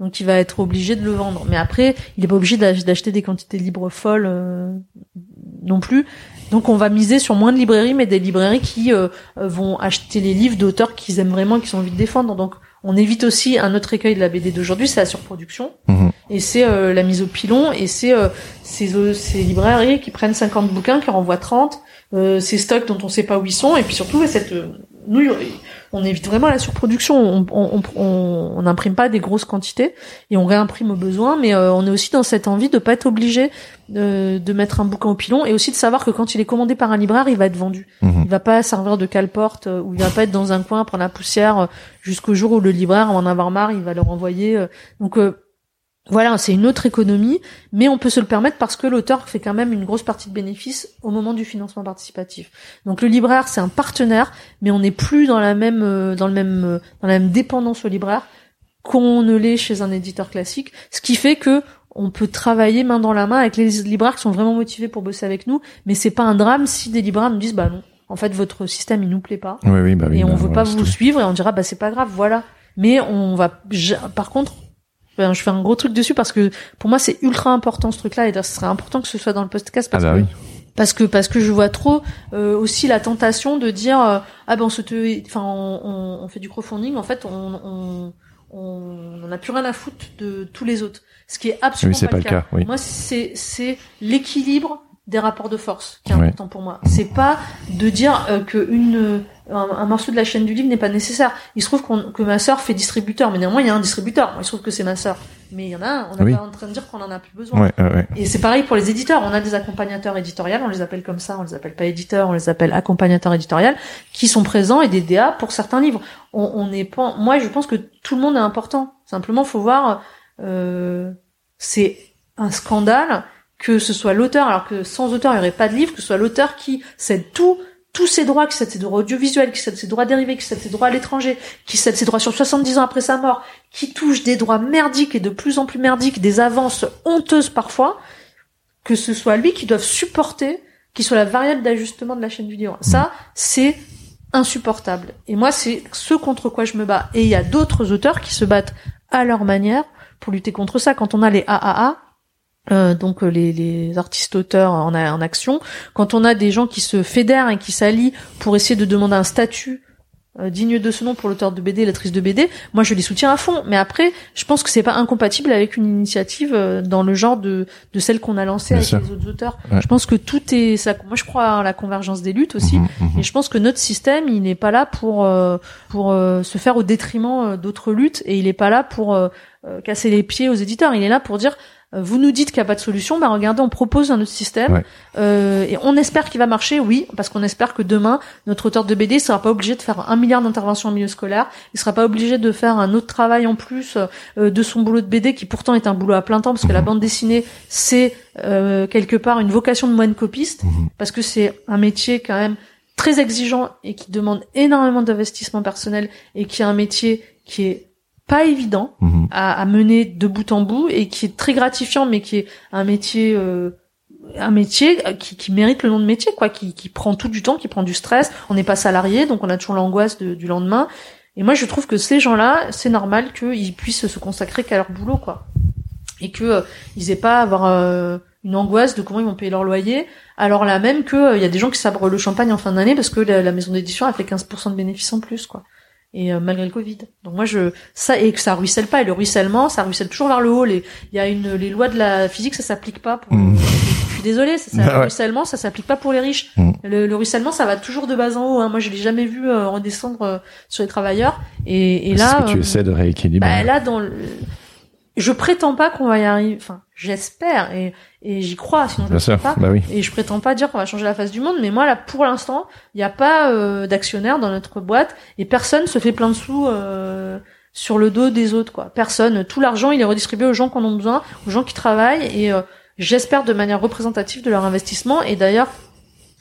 Donc il va être obligé de le vendre. Mais après, il est pas obligé d'ach- d'acheter des quantités de livres folles euh, non plus. Donc on va miser sur moins de librairies, mais des librairies qui euh, euh, vont acheter les livres d'auteurs qu'ils aiment vraiment, qu'ils ont envie de défendre. Donc on évite aussi un autre écueil de la BD d'aujourd'hui, c'est la surproduction. Mhm. Et c'est euh, la mise au pilon, et c'est euh, ces, ces librairies qui prennent 50 bouquins, qui en renvoient 30, euh, ces stocks dont on sait pas où ils sont, et puis surtout cette... euh, nous, on évite vraiment la surproduction. On on, on, on- on n'imprime pas des grosses quantités et on réimprime au besoin, mais euh, on est aussi dans cette envie de pas être obligé de, de mettre un bouquin au pilon et aussi de savoir que quand il est commandé par un libraire, il va être vendu. Mhm. Il va pas servir de cale-porte euh, ou il va pas être dans un coin prendre la poussière euh, jusqu'au jour où le libraire va en avoir marre, il va le renvoyer. euh. Donc euh, voilà, c'est une autre économie, mais on peut se le permettre parce que l'auteur fait quand même une grosse partie de bénéfices au moment du financement participatif. Donc le libraire, c'est un partenaire, mais on n'est plus dans la même euh, dans le même euh, dans la même dépendance au libraire qu'on ne l'est chez un éditeur classique, ce qui fait que on peut travailler main dans la main avec les libraires qui sont vraiment motivés pour bosser avec nous, mais c'est pas un drame si des libraires nous disent bah non, en fait votre système il nous plaît pas Oui, oui, bah oui. et on bah, veut pas vous tout. suivre et on dira bah c'est pas grave voilà mais on va par contre ben, je fais un gros truc dessus parce que pour moi c'est ultra important ce truc là et d'ailleurs, ce serait important que ce soit dans le podcast Ah parce bah que oui. parce que parce que je vois trop euh, aussi la tentation de dire euh, ah ben on se te enfin on, on- fait du crowdfunding en fait on on on n'a plus rien à foutre de tous les autres ce qui est absolument Oui, c'est pas, pas le cas, oui. moi c'est c'est l'équilibre des rapports de force qui est important pour moi. C'est pas de dire euh, que une un, morceau de la chaîne du livre n'est pas nécessaire. Il se trouve que ma sœur fait distributeur, mais néanmoins il y a un distributeur. il se trouve que c'est ma sœur, mais il y en a un. On n'est pas en train de dire qu'on en a plus besoin. Et c'est pareil pour les éditeurs. On a des accompagnateurs éditoriaux, on les appelle comme ça, on les appelle pas éditeurs, on les appelle accompagnateurs éditoriaux, qui sont présents et des DA pour certains livres. On n'est pas. Moi, je pense que tout le monde est important. Simplement, faut voir. Euh, c'est un scandale que ce soit l'auteur, alors que sans auteur il n'y aurait pas de livre, que ce soit l'auteur qui cède tout, tous ses droits, qui cède ses droits audiovisuels, qui cède ses droits dérivés, qui cède ses droits à l'étranger, qui cède ses droits sur 70 ans après sa mort, qui touche des droits merdiques et de plus en plus merdiques, des avances honteuses parfois, que ce soit lui qui doive supporter, qui soit la variable d'ajustement de la chaîne vidéo. Ça, c'est insupportable. Et moi, c'est ce contre quoi je me bats. Et il y a d'autres auteurs qui se battent à leur manière pour lutter contre ça. Quand on a les AAA, euh, donc euh, les, les artistes-auteurs en, en, action, quand on a des gens qui se fédèrent et qui s'allient pour essayer de demander un statut euh, digne de ce nom pour l'auteur de BD, l'actrice de BD, moi je les soutiens à fond. Mais après, je pense que c'est pas incompatible avec une initiative dans le genre de, de celle qu'on a lancée avec les autres auteurs. Je pense que tout est ça. Moi je crois à la convergence des luttes aussi, mhm, mhm. et je pense que notre système il n'est pas là pour pour se faire au détriment d'autres luttes, et il n'est pas là pour casser les pieds aux éditeurs. Il est là pour dire euh, vous nous dites qu'il n'y a pas de solution, bah regardez, on propose un autre système euh, et on espère qu'il va marcher, oui, parce qu'on espère que demain notre auteur de BD ne sera pas obligé de faire un milliard d'interventions en milieu scolaire, il sera pas obligé de faire un autre travail en plus euh, de son boulot de BD qui pourtant est un boulot à plein temps parce que la mhm. bande dessinée c'est euh, quelque part une vocation de moine copiste mhm. parce que c'est un métier quand même très exigeant et qui demande énormément d'investissement personnel et qui est un métier qui est pas évident mhm. à, à, mener de bout en bout et qui est très gratifiant, mais qui est un métier euh, un métier qui, qui, mérite le nom de métier, quoi, qui, qui prend tout du temps, qui prend du stress. On n'est pas salarié, donc on a toujours l'angoisse du lendemain. Et moi, je trouve que ces gens-là, c'est normal qu'ils puissent se consacrer qu'à leur boulot, quoi, et que euh, ils aient pas à avoir euh, une angoisse de comment ils vont payer leur loyer. Alors là même que il y a des gens qui sabrent le champagne en fin d'année parce que la, la maison d'édition a fait 15% de bénéfices en plus, quoi et euh, malgré le Covid. Donc moi je ça et que ça ruisselle pas et le ruissellement ça ruisselle toujours vers le haut. Les il y a une les lois de la physique ça s'applique pas pour. Mmh. Je suis désolée, ça, ça, le ruissellement ça s'applique pas pour les riches. Mmh. Le, le, ruissellement ça va toujours de bas en haut. Hein. Moi je l'ai jamais vu euh, redescendre euh, sur les travailleurs et, et là. ce que tu essaies de rééquilibrer. Bah, là dans le, je prétends pas qu'on va y arriver. Enfin, j'espère et, et j'y crois, sinon je ne sais pas. Bah oui. Et je prétends pas dire qu'on va changer la face du monde, mais moi là, pour l'instant, il n'y a pas euh, d'actionnaire dans notre boîte et personne se fait plein de sous euh, sur le dos des autres, quoi. Personne. Tout l'argent, il est redistribué aux gens qui en ont besoin, aux gens qui travaillent et euh, j'espère de manière représentative de leur investissement. Et d'ailleurs,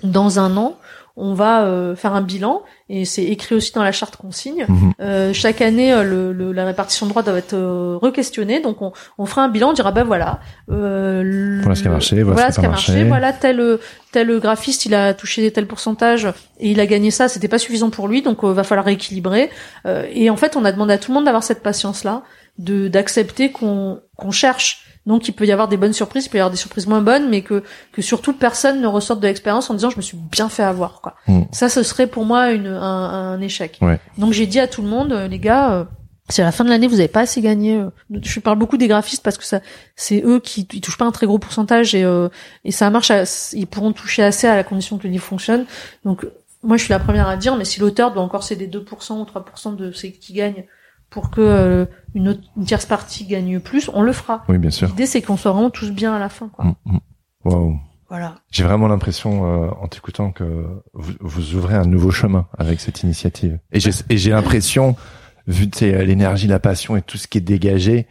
dans un an, on va euh, faire un bilan et c'est écrit aussi dans la charte qu'on signe. Mhm. Euh, chaque année, euh, le, le, la répartition de droits doit être euh, requestionnée, donc on, on, fera un bilan, on dira ben voilà, voilà ce qui a marché, voilà, ce qui a marché, voilà tel tel graphiste il a touché tel pourcentage et il a gagné ça, c'était pas suffisant pour lui, donc va falloir rééquilibrer. et en fait, on a demandé à tout le monde d'avoir cette patience là, de d'accepter qu'on qu'on cherche donc il peut y avoir des bonnes surprises, il peut y avoir des surprises moins bonnes, mais que que surtout personne ne ressorte de l'expérience en disant je me suis bien fait avoir quoi. Mm. Ça ce serait pour moi une, un, un échec. Donc j'ai dit à tout le monde euh, les gars euh, c'est à la fin de l'année, vous avez pas assez gagné. Euh. Je parle beaucoup des graphistes parce que ça, c'est eux qui ils touchent pas un très gros pourcentage et et ça marche. ils pourront toucher assez à la condition que le livre fonctionne. Donc moi, je suis la première à dire, mais si l'auteur doit encore céder 2% ou 3% de ce qu'il gagne pour que euh, une, autre, tierce partie gagne plus, on le fera. Oui, bien sûr. L'idée, c'est qu'on soit vraiment tous bien à la fin. Quoi. Mm, mm. Voilà. J'ai vraiment l'impression, euh, en t'écoutant, que vous, vous, ouvrez un nouveau chemin avec cette initiative. Et j'ai l'impression, vu l'énergie, la passion et tout ce qui est dégagé,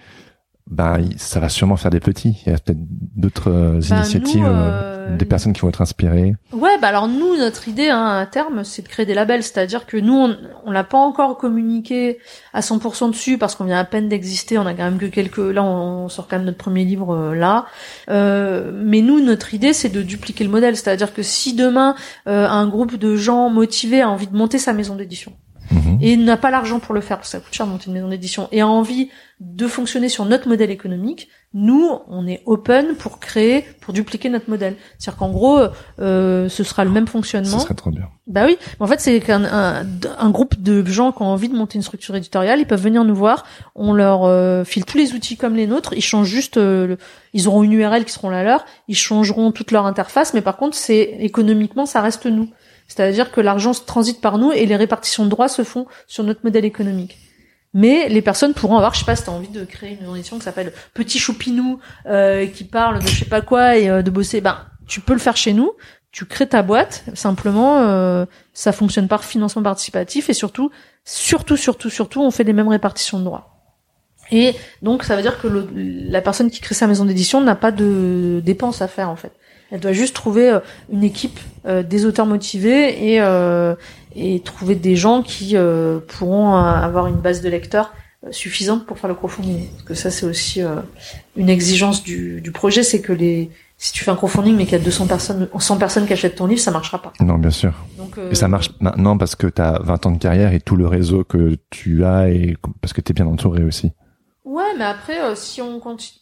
ben ça va sûrement faire des petits. Il y a peut-être d'autres euh, bah, initiatives, euh, euh, des personnes qui vont être inspirées. Ouais, bah alors nous, notre idée hein, à terme, c'est de créer des labels, c'est-à-dire que nous, on, on l'a pas encore communiqué à 100% dessus parce qu'on vient à peine d'exister. On a quand même que quelques, là, on, sort quand même notre premier livre là. mais nous, notre idée, c'est de dupliquer le modèle, c'est-à-dire que si demain un groupe de gens motivés a envie de monter sa maison d'édition Mhm. et n'a pas l'argent pour le faire parce que ça coûte cher de monter une maison d'édition et a envie de fonctionner sur notre modèle économique, nous, on est open pour créer, pour dupliquer notre modèle. C'est-à-dire qu'en gros, euh, ce sera le même Ce fonctionnement. serait trop bien. Bah oui, en fait, c'est qu'un un, un groupe de gens qui ont envie de monter une structure éditoriale, ils peuvent venir nous voir, on leur euh, file tous les outils comme les nôtres, ils changent juste, euh, le- ils auront une URL qui seront la leur, ils changeront toute leur interface, mais par contre, c'est économiquement, ça reste nous. C'est-à-dire que l'argent transite par nous et les répartitions de droits se font sur notre modèle économique. Mais les personnes pourront avoir, je sais pas, si t'as envie de créer une maison d'édition qui s'appelle Petit Choupinou, euh, qui parle de je sais pas quoi et euh, de bosser, ben tu peux le faire chez nous. Tu crées ta boîte, simplement, euh, ça fonctionne par financement participatif et surtout, surtout, surtout, surtout, on fait les mêmes répartitions de droits. Et donc, ça veut dire que la personne qui crée sa maison d'édition n'a pas de dépenses à faire en fait. Elle doit juste trouver euh, une équipe euh, des auteurs motivés et euh, et trouver des gens qui euh, pourront avoir une base de lecteurs suffisante pour faire le crowdfunding. Parce que ça, c'est aussi euh, une exigence du, du projet, c'est que les si tu fais un crowdfunding mais qu'il y a 200 personnes, 100 personnes qui achètent ton livre, ça marchera pas. Non, bien sûr. Donc euh, Et ça marche maintenant parce que t'as 20 ans de carrière et tout le réseau que tu as et parce que t'es bien entouré aussi. Ouais, mais après, euh, si on continue.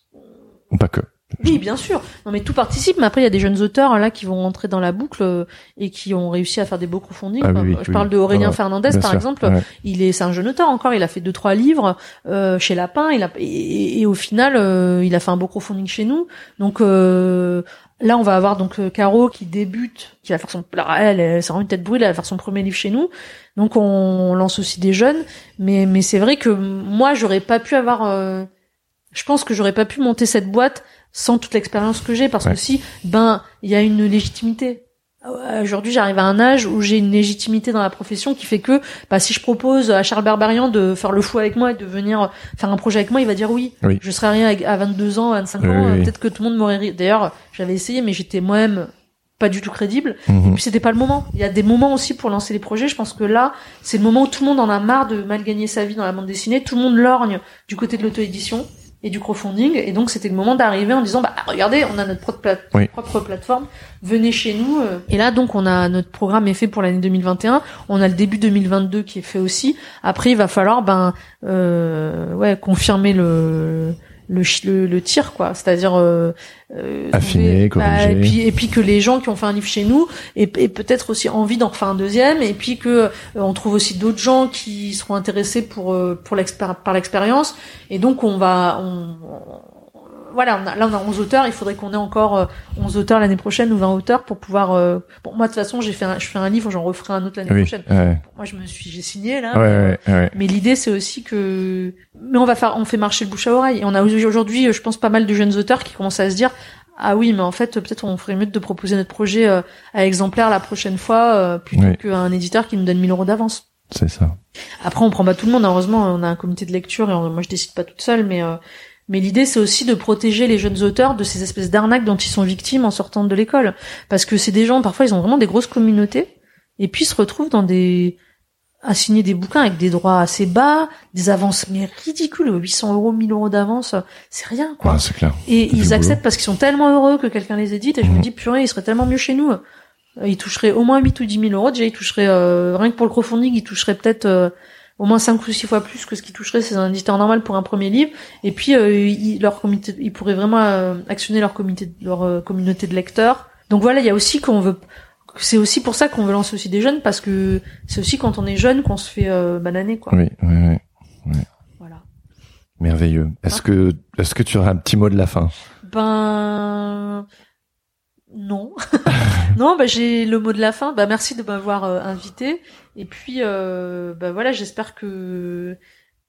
Ou pas que. Oui, bien sûr. Non, mais tout participe. Mais après, il y a des jeunes auteurs là qui vont rentrer dans la boucle euh, et qui ont réussi à faire des beaux crowdfunding. Ah oui, Enfin, oui, je oui. parle de Aurélien Ouais, Fernandez, par sûr. exemple. Ouais. Il est, c'est un jeune auteur encore. Il a fait deux trois livres euh, chez Lapin. Il a et, et au final, euh, il a fait un beau crowdfunding chez nous. Donc euh, là, on va avoir donc euh, Caro qui débute, qui va faire son, alors, elle, elle, c'est vraiment une tête brûlée, elle va faire son premier livre chez nous. Donc on, on lance aussi des jeunes. Mais mais c'est vrai que moi, j'aurais pas pu avoir. euh, je pense que j'aurais pas pu monter cette boîte sans toute l'expérience que j'ai parce Ouais. que si ben il y a une légitimité Aujourd'hui, j'arrive à un âge où j'ai une légitimité dans la profession qui fait que, bah, si je propose à Charles Berberian de faire le fou avec moi et de venir faire un projet avec moi, il va dire oui. Oui. Je serais rien à 22 ans, 25 Oui, ans. oui. Peut-être que tout le monde m'aurait ri. D'ailleurs, j'avais essayé, mais j'étais moi-même pas du tout crédible. Mhm. Puis c'était pas le moment. Il y a des moments aussi pour lancer les projets. Je pense que là, c'est le moment où tout le monde en a marre de mal gagner sa vie dans la bande dessinée. Tout le monde lorgne du côté de l'auto-édition et du crowdfunding. Et donc c'était le moment d'arriver en disant, bah regardez, on a notre propre, plate- Oui. propre plateforme. Venez chez nous. euh. Et là donc on a notre programme est fait pour l'année 2021. On a le début 2022 qui est fait aussi. Après il va falloir ben euh, ouais confirmer le le, le, le tir quoi. C'est-à-dire euh, euh, Affiner, trouver- bah, corriger. et puis et puis que les gens qui ont fait un livre chez nous et, et peut-être aussi envie d'en refaire un deuxième et puis que euh, on trouve aussi d'autres gens qui seront intéressés pour euh, pour l'expér- par l'expérience. Et donc on va on- voilà on a, là on a 11 auteurs il faudrait qu'on ait encore euh, 11 auteurs l'année prochaine ou 20 auteurs pour pouvoir euh, bon moi de toute façon j'ai fait un, je fais un livre j'en referai un autre l'année Oui. prochaine Ouais. moi je me suis j'ai signé là Ouais, ouais, ouais. mais l'idée, c'est aussi que, mais on va faire, on fait marcher le bouche à oreille. Et on a aujourd'hui, je pense, pas mal de jeunes auteurs qui commencent à se dire, ah oui, mais en fait, peut-être on ferait mieux de proposer notre projet euh, à exemplaire la prochaine fois, euh, plutôt Oui. qu'un éditeur qui nous donne 1000 euros d'avance. C'est ça. Après, on prend pas tout le monde. Heureusement, on a un comité de lecture et on- moi, je décide pas toute seule, mais euh, mais l'idée, c'est aussi de protéger les jeunes auteurs de ces espèces d'arnaques dont ils sont victimes en sortant de l'école, parce que c'est des gens, parfois, ils ont vraiment des grosses communautés et puis ils se retrouvent dans des à signer des bouquins avec des droits assez bas, des avances mais ridicules, 800 euros, 1000 euros d'avance, c'est rien quoi. Ouais, c'est clair. Et ils boulot. acceptent parce qu'ils sont tellement heureux que quelqu'un les édite. Et je me Mhm. dis, purée, ils seraient tellement mieux chez nous. Euh, Ils toucheraient au moins 8 ou 10 000 euros. Déjà, ils toucheraient, euh, rien que pour le crowdfunding, ils toucheraient peut-être euh, au moins 5 ou 6 fois plus que ce qu'ils toucheraient c'est un éditeur normal pour un premier livre. Et puis, euh, ils, leur comité, ils pourraient vraiment euh, actionner leur, comité, leur euh, communauté de lecteurs. Donc voilà, il y a aussi qu'on veut... C'est aussi pour ça qu'on veut lancer aussi des jeunes, parce que c'est aussi quand on est jeune qu'on se fait euh, bananer, quoi. Oui, oui, oui. Voilà. Merveilleux. Est-ce Ah. que, est-ce que tu auras un petit mot de la fin? Ben non, non. Bah, j'ai le mot de la fin. Bah merci de m'avoir euh, invité. Et puis euh, bah voilà, j'espère que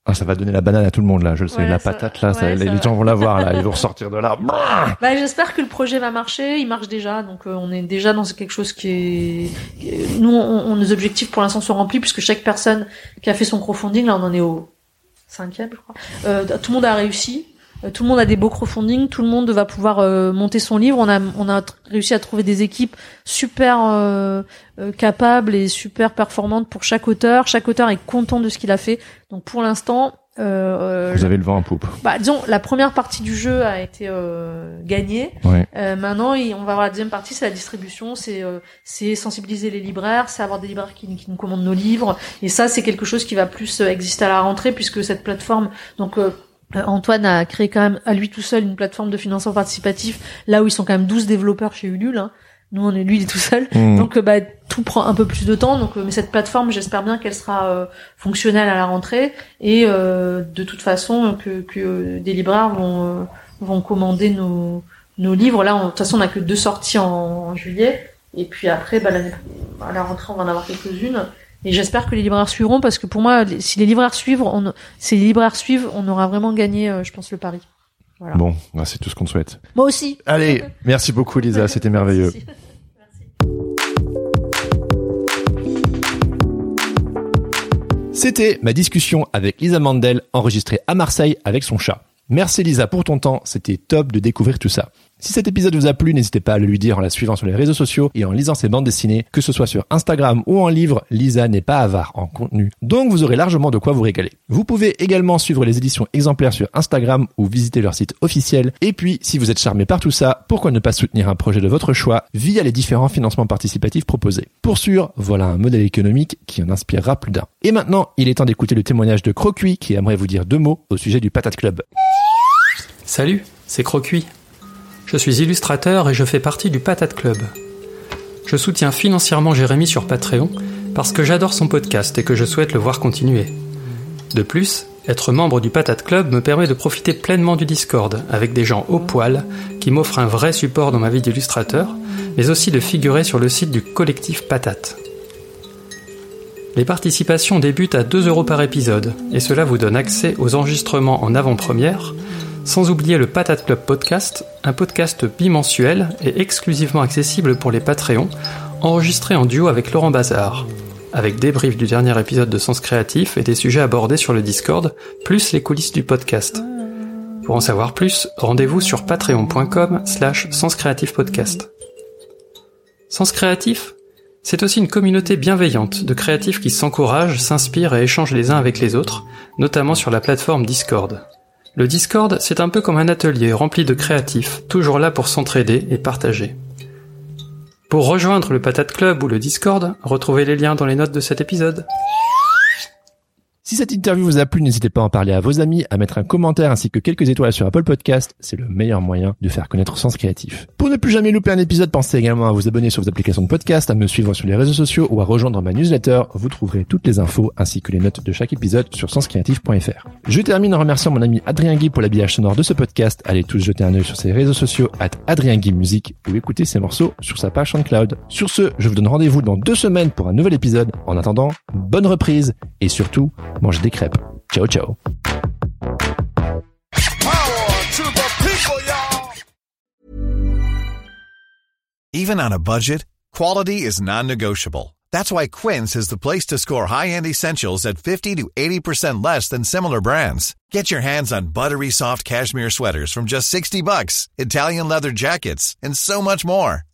Ah, ça va donner la banane à tout le monde, là. Je le sais. La ça- patate, là, ça- les, ça les va. gens vont la voir, là. Ils vont ressortir de là. bah, j'espère que le projet va marcher. Il marche déjà, donc euh, on est déjà dans quelque chose qui est. qui est- Nous, on, on- nos objectifs pour l'instant sont remplis puisque chaque personne qui a fait son crowdfunding, là, on en est au cinquième, je crois. Euh, tout le monde a réussi. Euh, Tout le monde a des beaux crowdfunding, tout le monde va pouvoir euh, monter son livre. On a on a réussi à trouver des équipes super euh, euh, capables et super performantes pour chaque auteur. Chaque auteur est content de ce qu'il a fait. Donc pour l'instant, Euh, Vous avez le vent en poupe. bah, disons, la première partie du jeu a été euh, gagnée. Ouais. Euh, maintenant, il- on va voir la deuxième partie, c'est la distribution, c'est euh, c'est sensibiliser les libraires, c'est avoir des libraires qui, qui nous commandent nos livres. Et ça, c'est quelque chose qui va plus exister à la rentrée, puisque cette plateforme, donc Antoine a créé quand même à lui tout seul une plateforme de financement participatif, là où ils sont quand même 12 développeurs chez Ulule. Hein. Nous, on est lui, il est tout seul. Mmh. Donc euh, bah, tout prend un peu plus de temps. Donc, euh, mais cette plateforme, j'espère bien qu'elle sera euh, fonctionnelle à la rentrée et euh, de toute façon que, que euh, des libraires vont euh, vont commander nos nos livres. Là, on- de toute façon, on a que deux sorties en, en juillet et puis après, bah, à la rentrée, on va en avoir quelques-unes. Et j'espère que les libraires suivront parce que pour moi, si les libraires suivent, on, si les libraires suivent, on aura vraiment gagné, euh, je pense, le pari. Voilà. Bon, bah, c'est tout ce qu'on te souhaite. Moi aussi. Allez, merci beaucoup Lisa, c'était merveilleux. Merci. Merci. C'était ma discussion avec Lisa Mandel enregistrée à Marseille avec son chat. Merci Lisa pour ton temps, c'était top de découvrir tout ça. Si cet épisode vous a plu, n'hésitez pas à le lui dire en la suivant sur les réseaux sociaux et en lisant ses bandes dessinées, que ce soit sur Instagram ou en livre, Lisa n'est pas avare en contenu. Donc vous aurez largement de quoi vous régaler. Vous pouvez également suivre les éditions exemplaires sur Instagram ou visiter leur site officiel. Et puis, si vous êtes charmé par tout ça, pourquoi ne pas soutenir un projet de votre choix via les différents financements participatifs proposés? Pour sûr, voilà un modèle économique qui en inspirera plus d'un. Et maintenant, il est temps d'écouter le témoignage de Crocuit qui aimerait vous dire deux mots au sujet du Patate Club. Salut, c'est Crocuit. Je suis illustrateur et je fais partie du Patate Club. Je soutiens financièrement Jérémy sur Patreon parce que j'adore son podcast et que je souhaite le voir continuer. De plus, être membre du Patate Club me permet de profiter pleinement du Discord avec des gens au poil qui m'offrent un vrai support dans ma vie d'illustrateur, mais aussi de figurer sur le site du collectif Patate. Les participations débutent à 2 euros par épisode et cela vous donne accès aux enregistrements en avant-première, sans oublier le Patate Club Podcast, un podcast bimensuel et exclusivement accessible pour les Patreons, enregistré en duo avec Laurent Bazar, avec débrief du dernier épisode de Sens Créatif et des sujets abordés sur le Discord, plus les coulisses du podcast. Pour en savoir plus, rendez-vous sur patreon.com slash senscreatifpodcast. Sens Créatif, c'est aussi une communauté bienveillante de créatifs qui s'encouragent, s'inspirent et échangent les uns avec les autres, notamment sur la plateforme Discord. Le Discord, c'est un peu comme un atelier rempli de créatifs, toujours là pour s'entraider et partager. Pour rejoindre le Patate Club ou le Discord, retrouvez les liens dans les notes de cet épisode. Si cette interview vous a plu, n'hésitez pas à en parler à vos amis, à mettre un commentaire ainsi que quelques étoiles sur Apple Podcast. C'est le meilleur moyen de faire connaître Sens Créatif. Pour ne plus jamais louper un épisode, pensez également à vous abonner sur vos applications de podcast, à me suivre sur les réseaux sociaux ou à rejoindre ma newsletter. Vous trouverez toutes les infos ainsi que les notes de chaque épisode sur senscreatif.fr. Je termine en remerciant mon ami Adrien Guy pour l'habillage sonore de ce podcast. Allez tous jeter un œil sur ses réseaux sociaux at Adrien Guy Musique ou écouter ses morceaux sur sa page SoundCloud. Sur ce, je vous donne rendez-vous dans deux semaines pour un nouvel épisode. En attendant, bonne reprise et surtout, des crêpes. Ciao ciao. Even on a budget, quality is non-negotiable. That's why Quince is the place to score high-end essentials at 50 to 80% less than similar brands. Get your hands on buttery soft cashmere sweaters from just 60 bucks, Italian leather jackets, and so much more.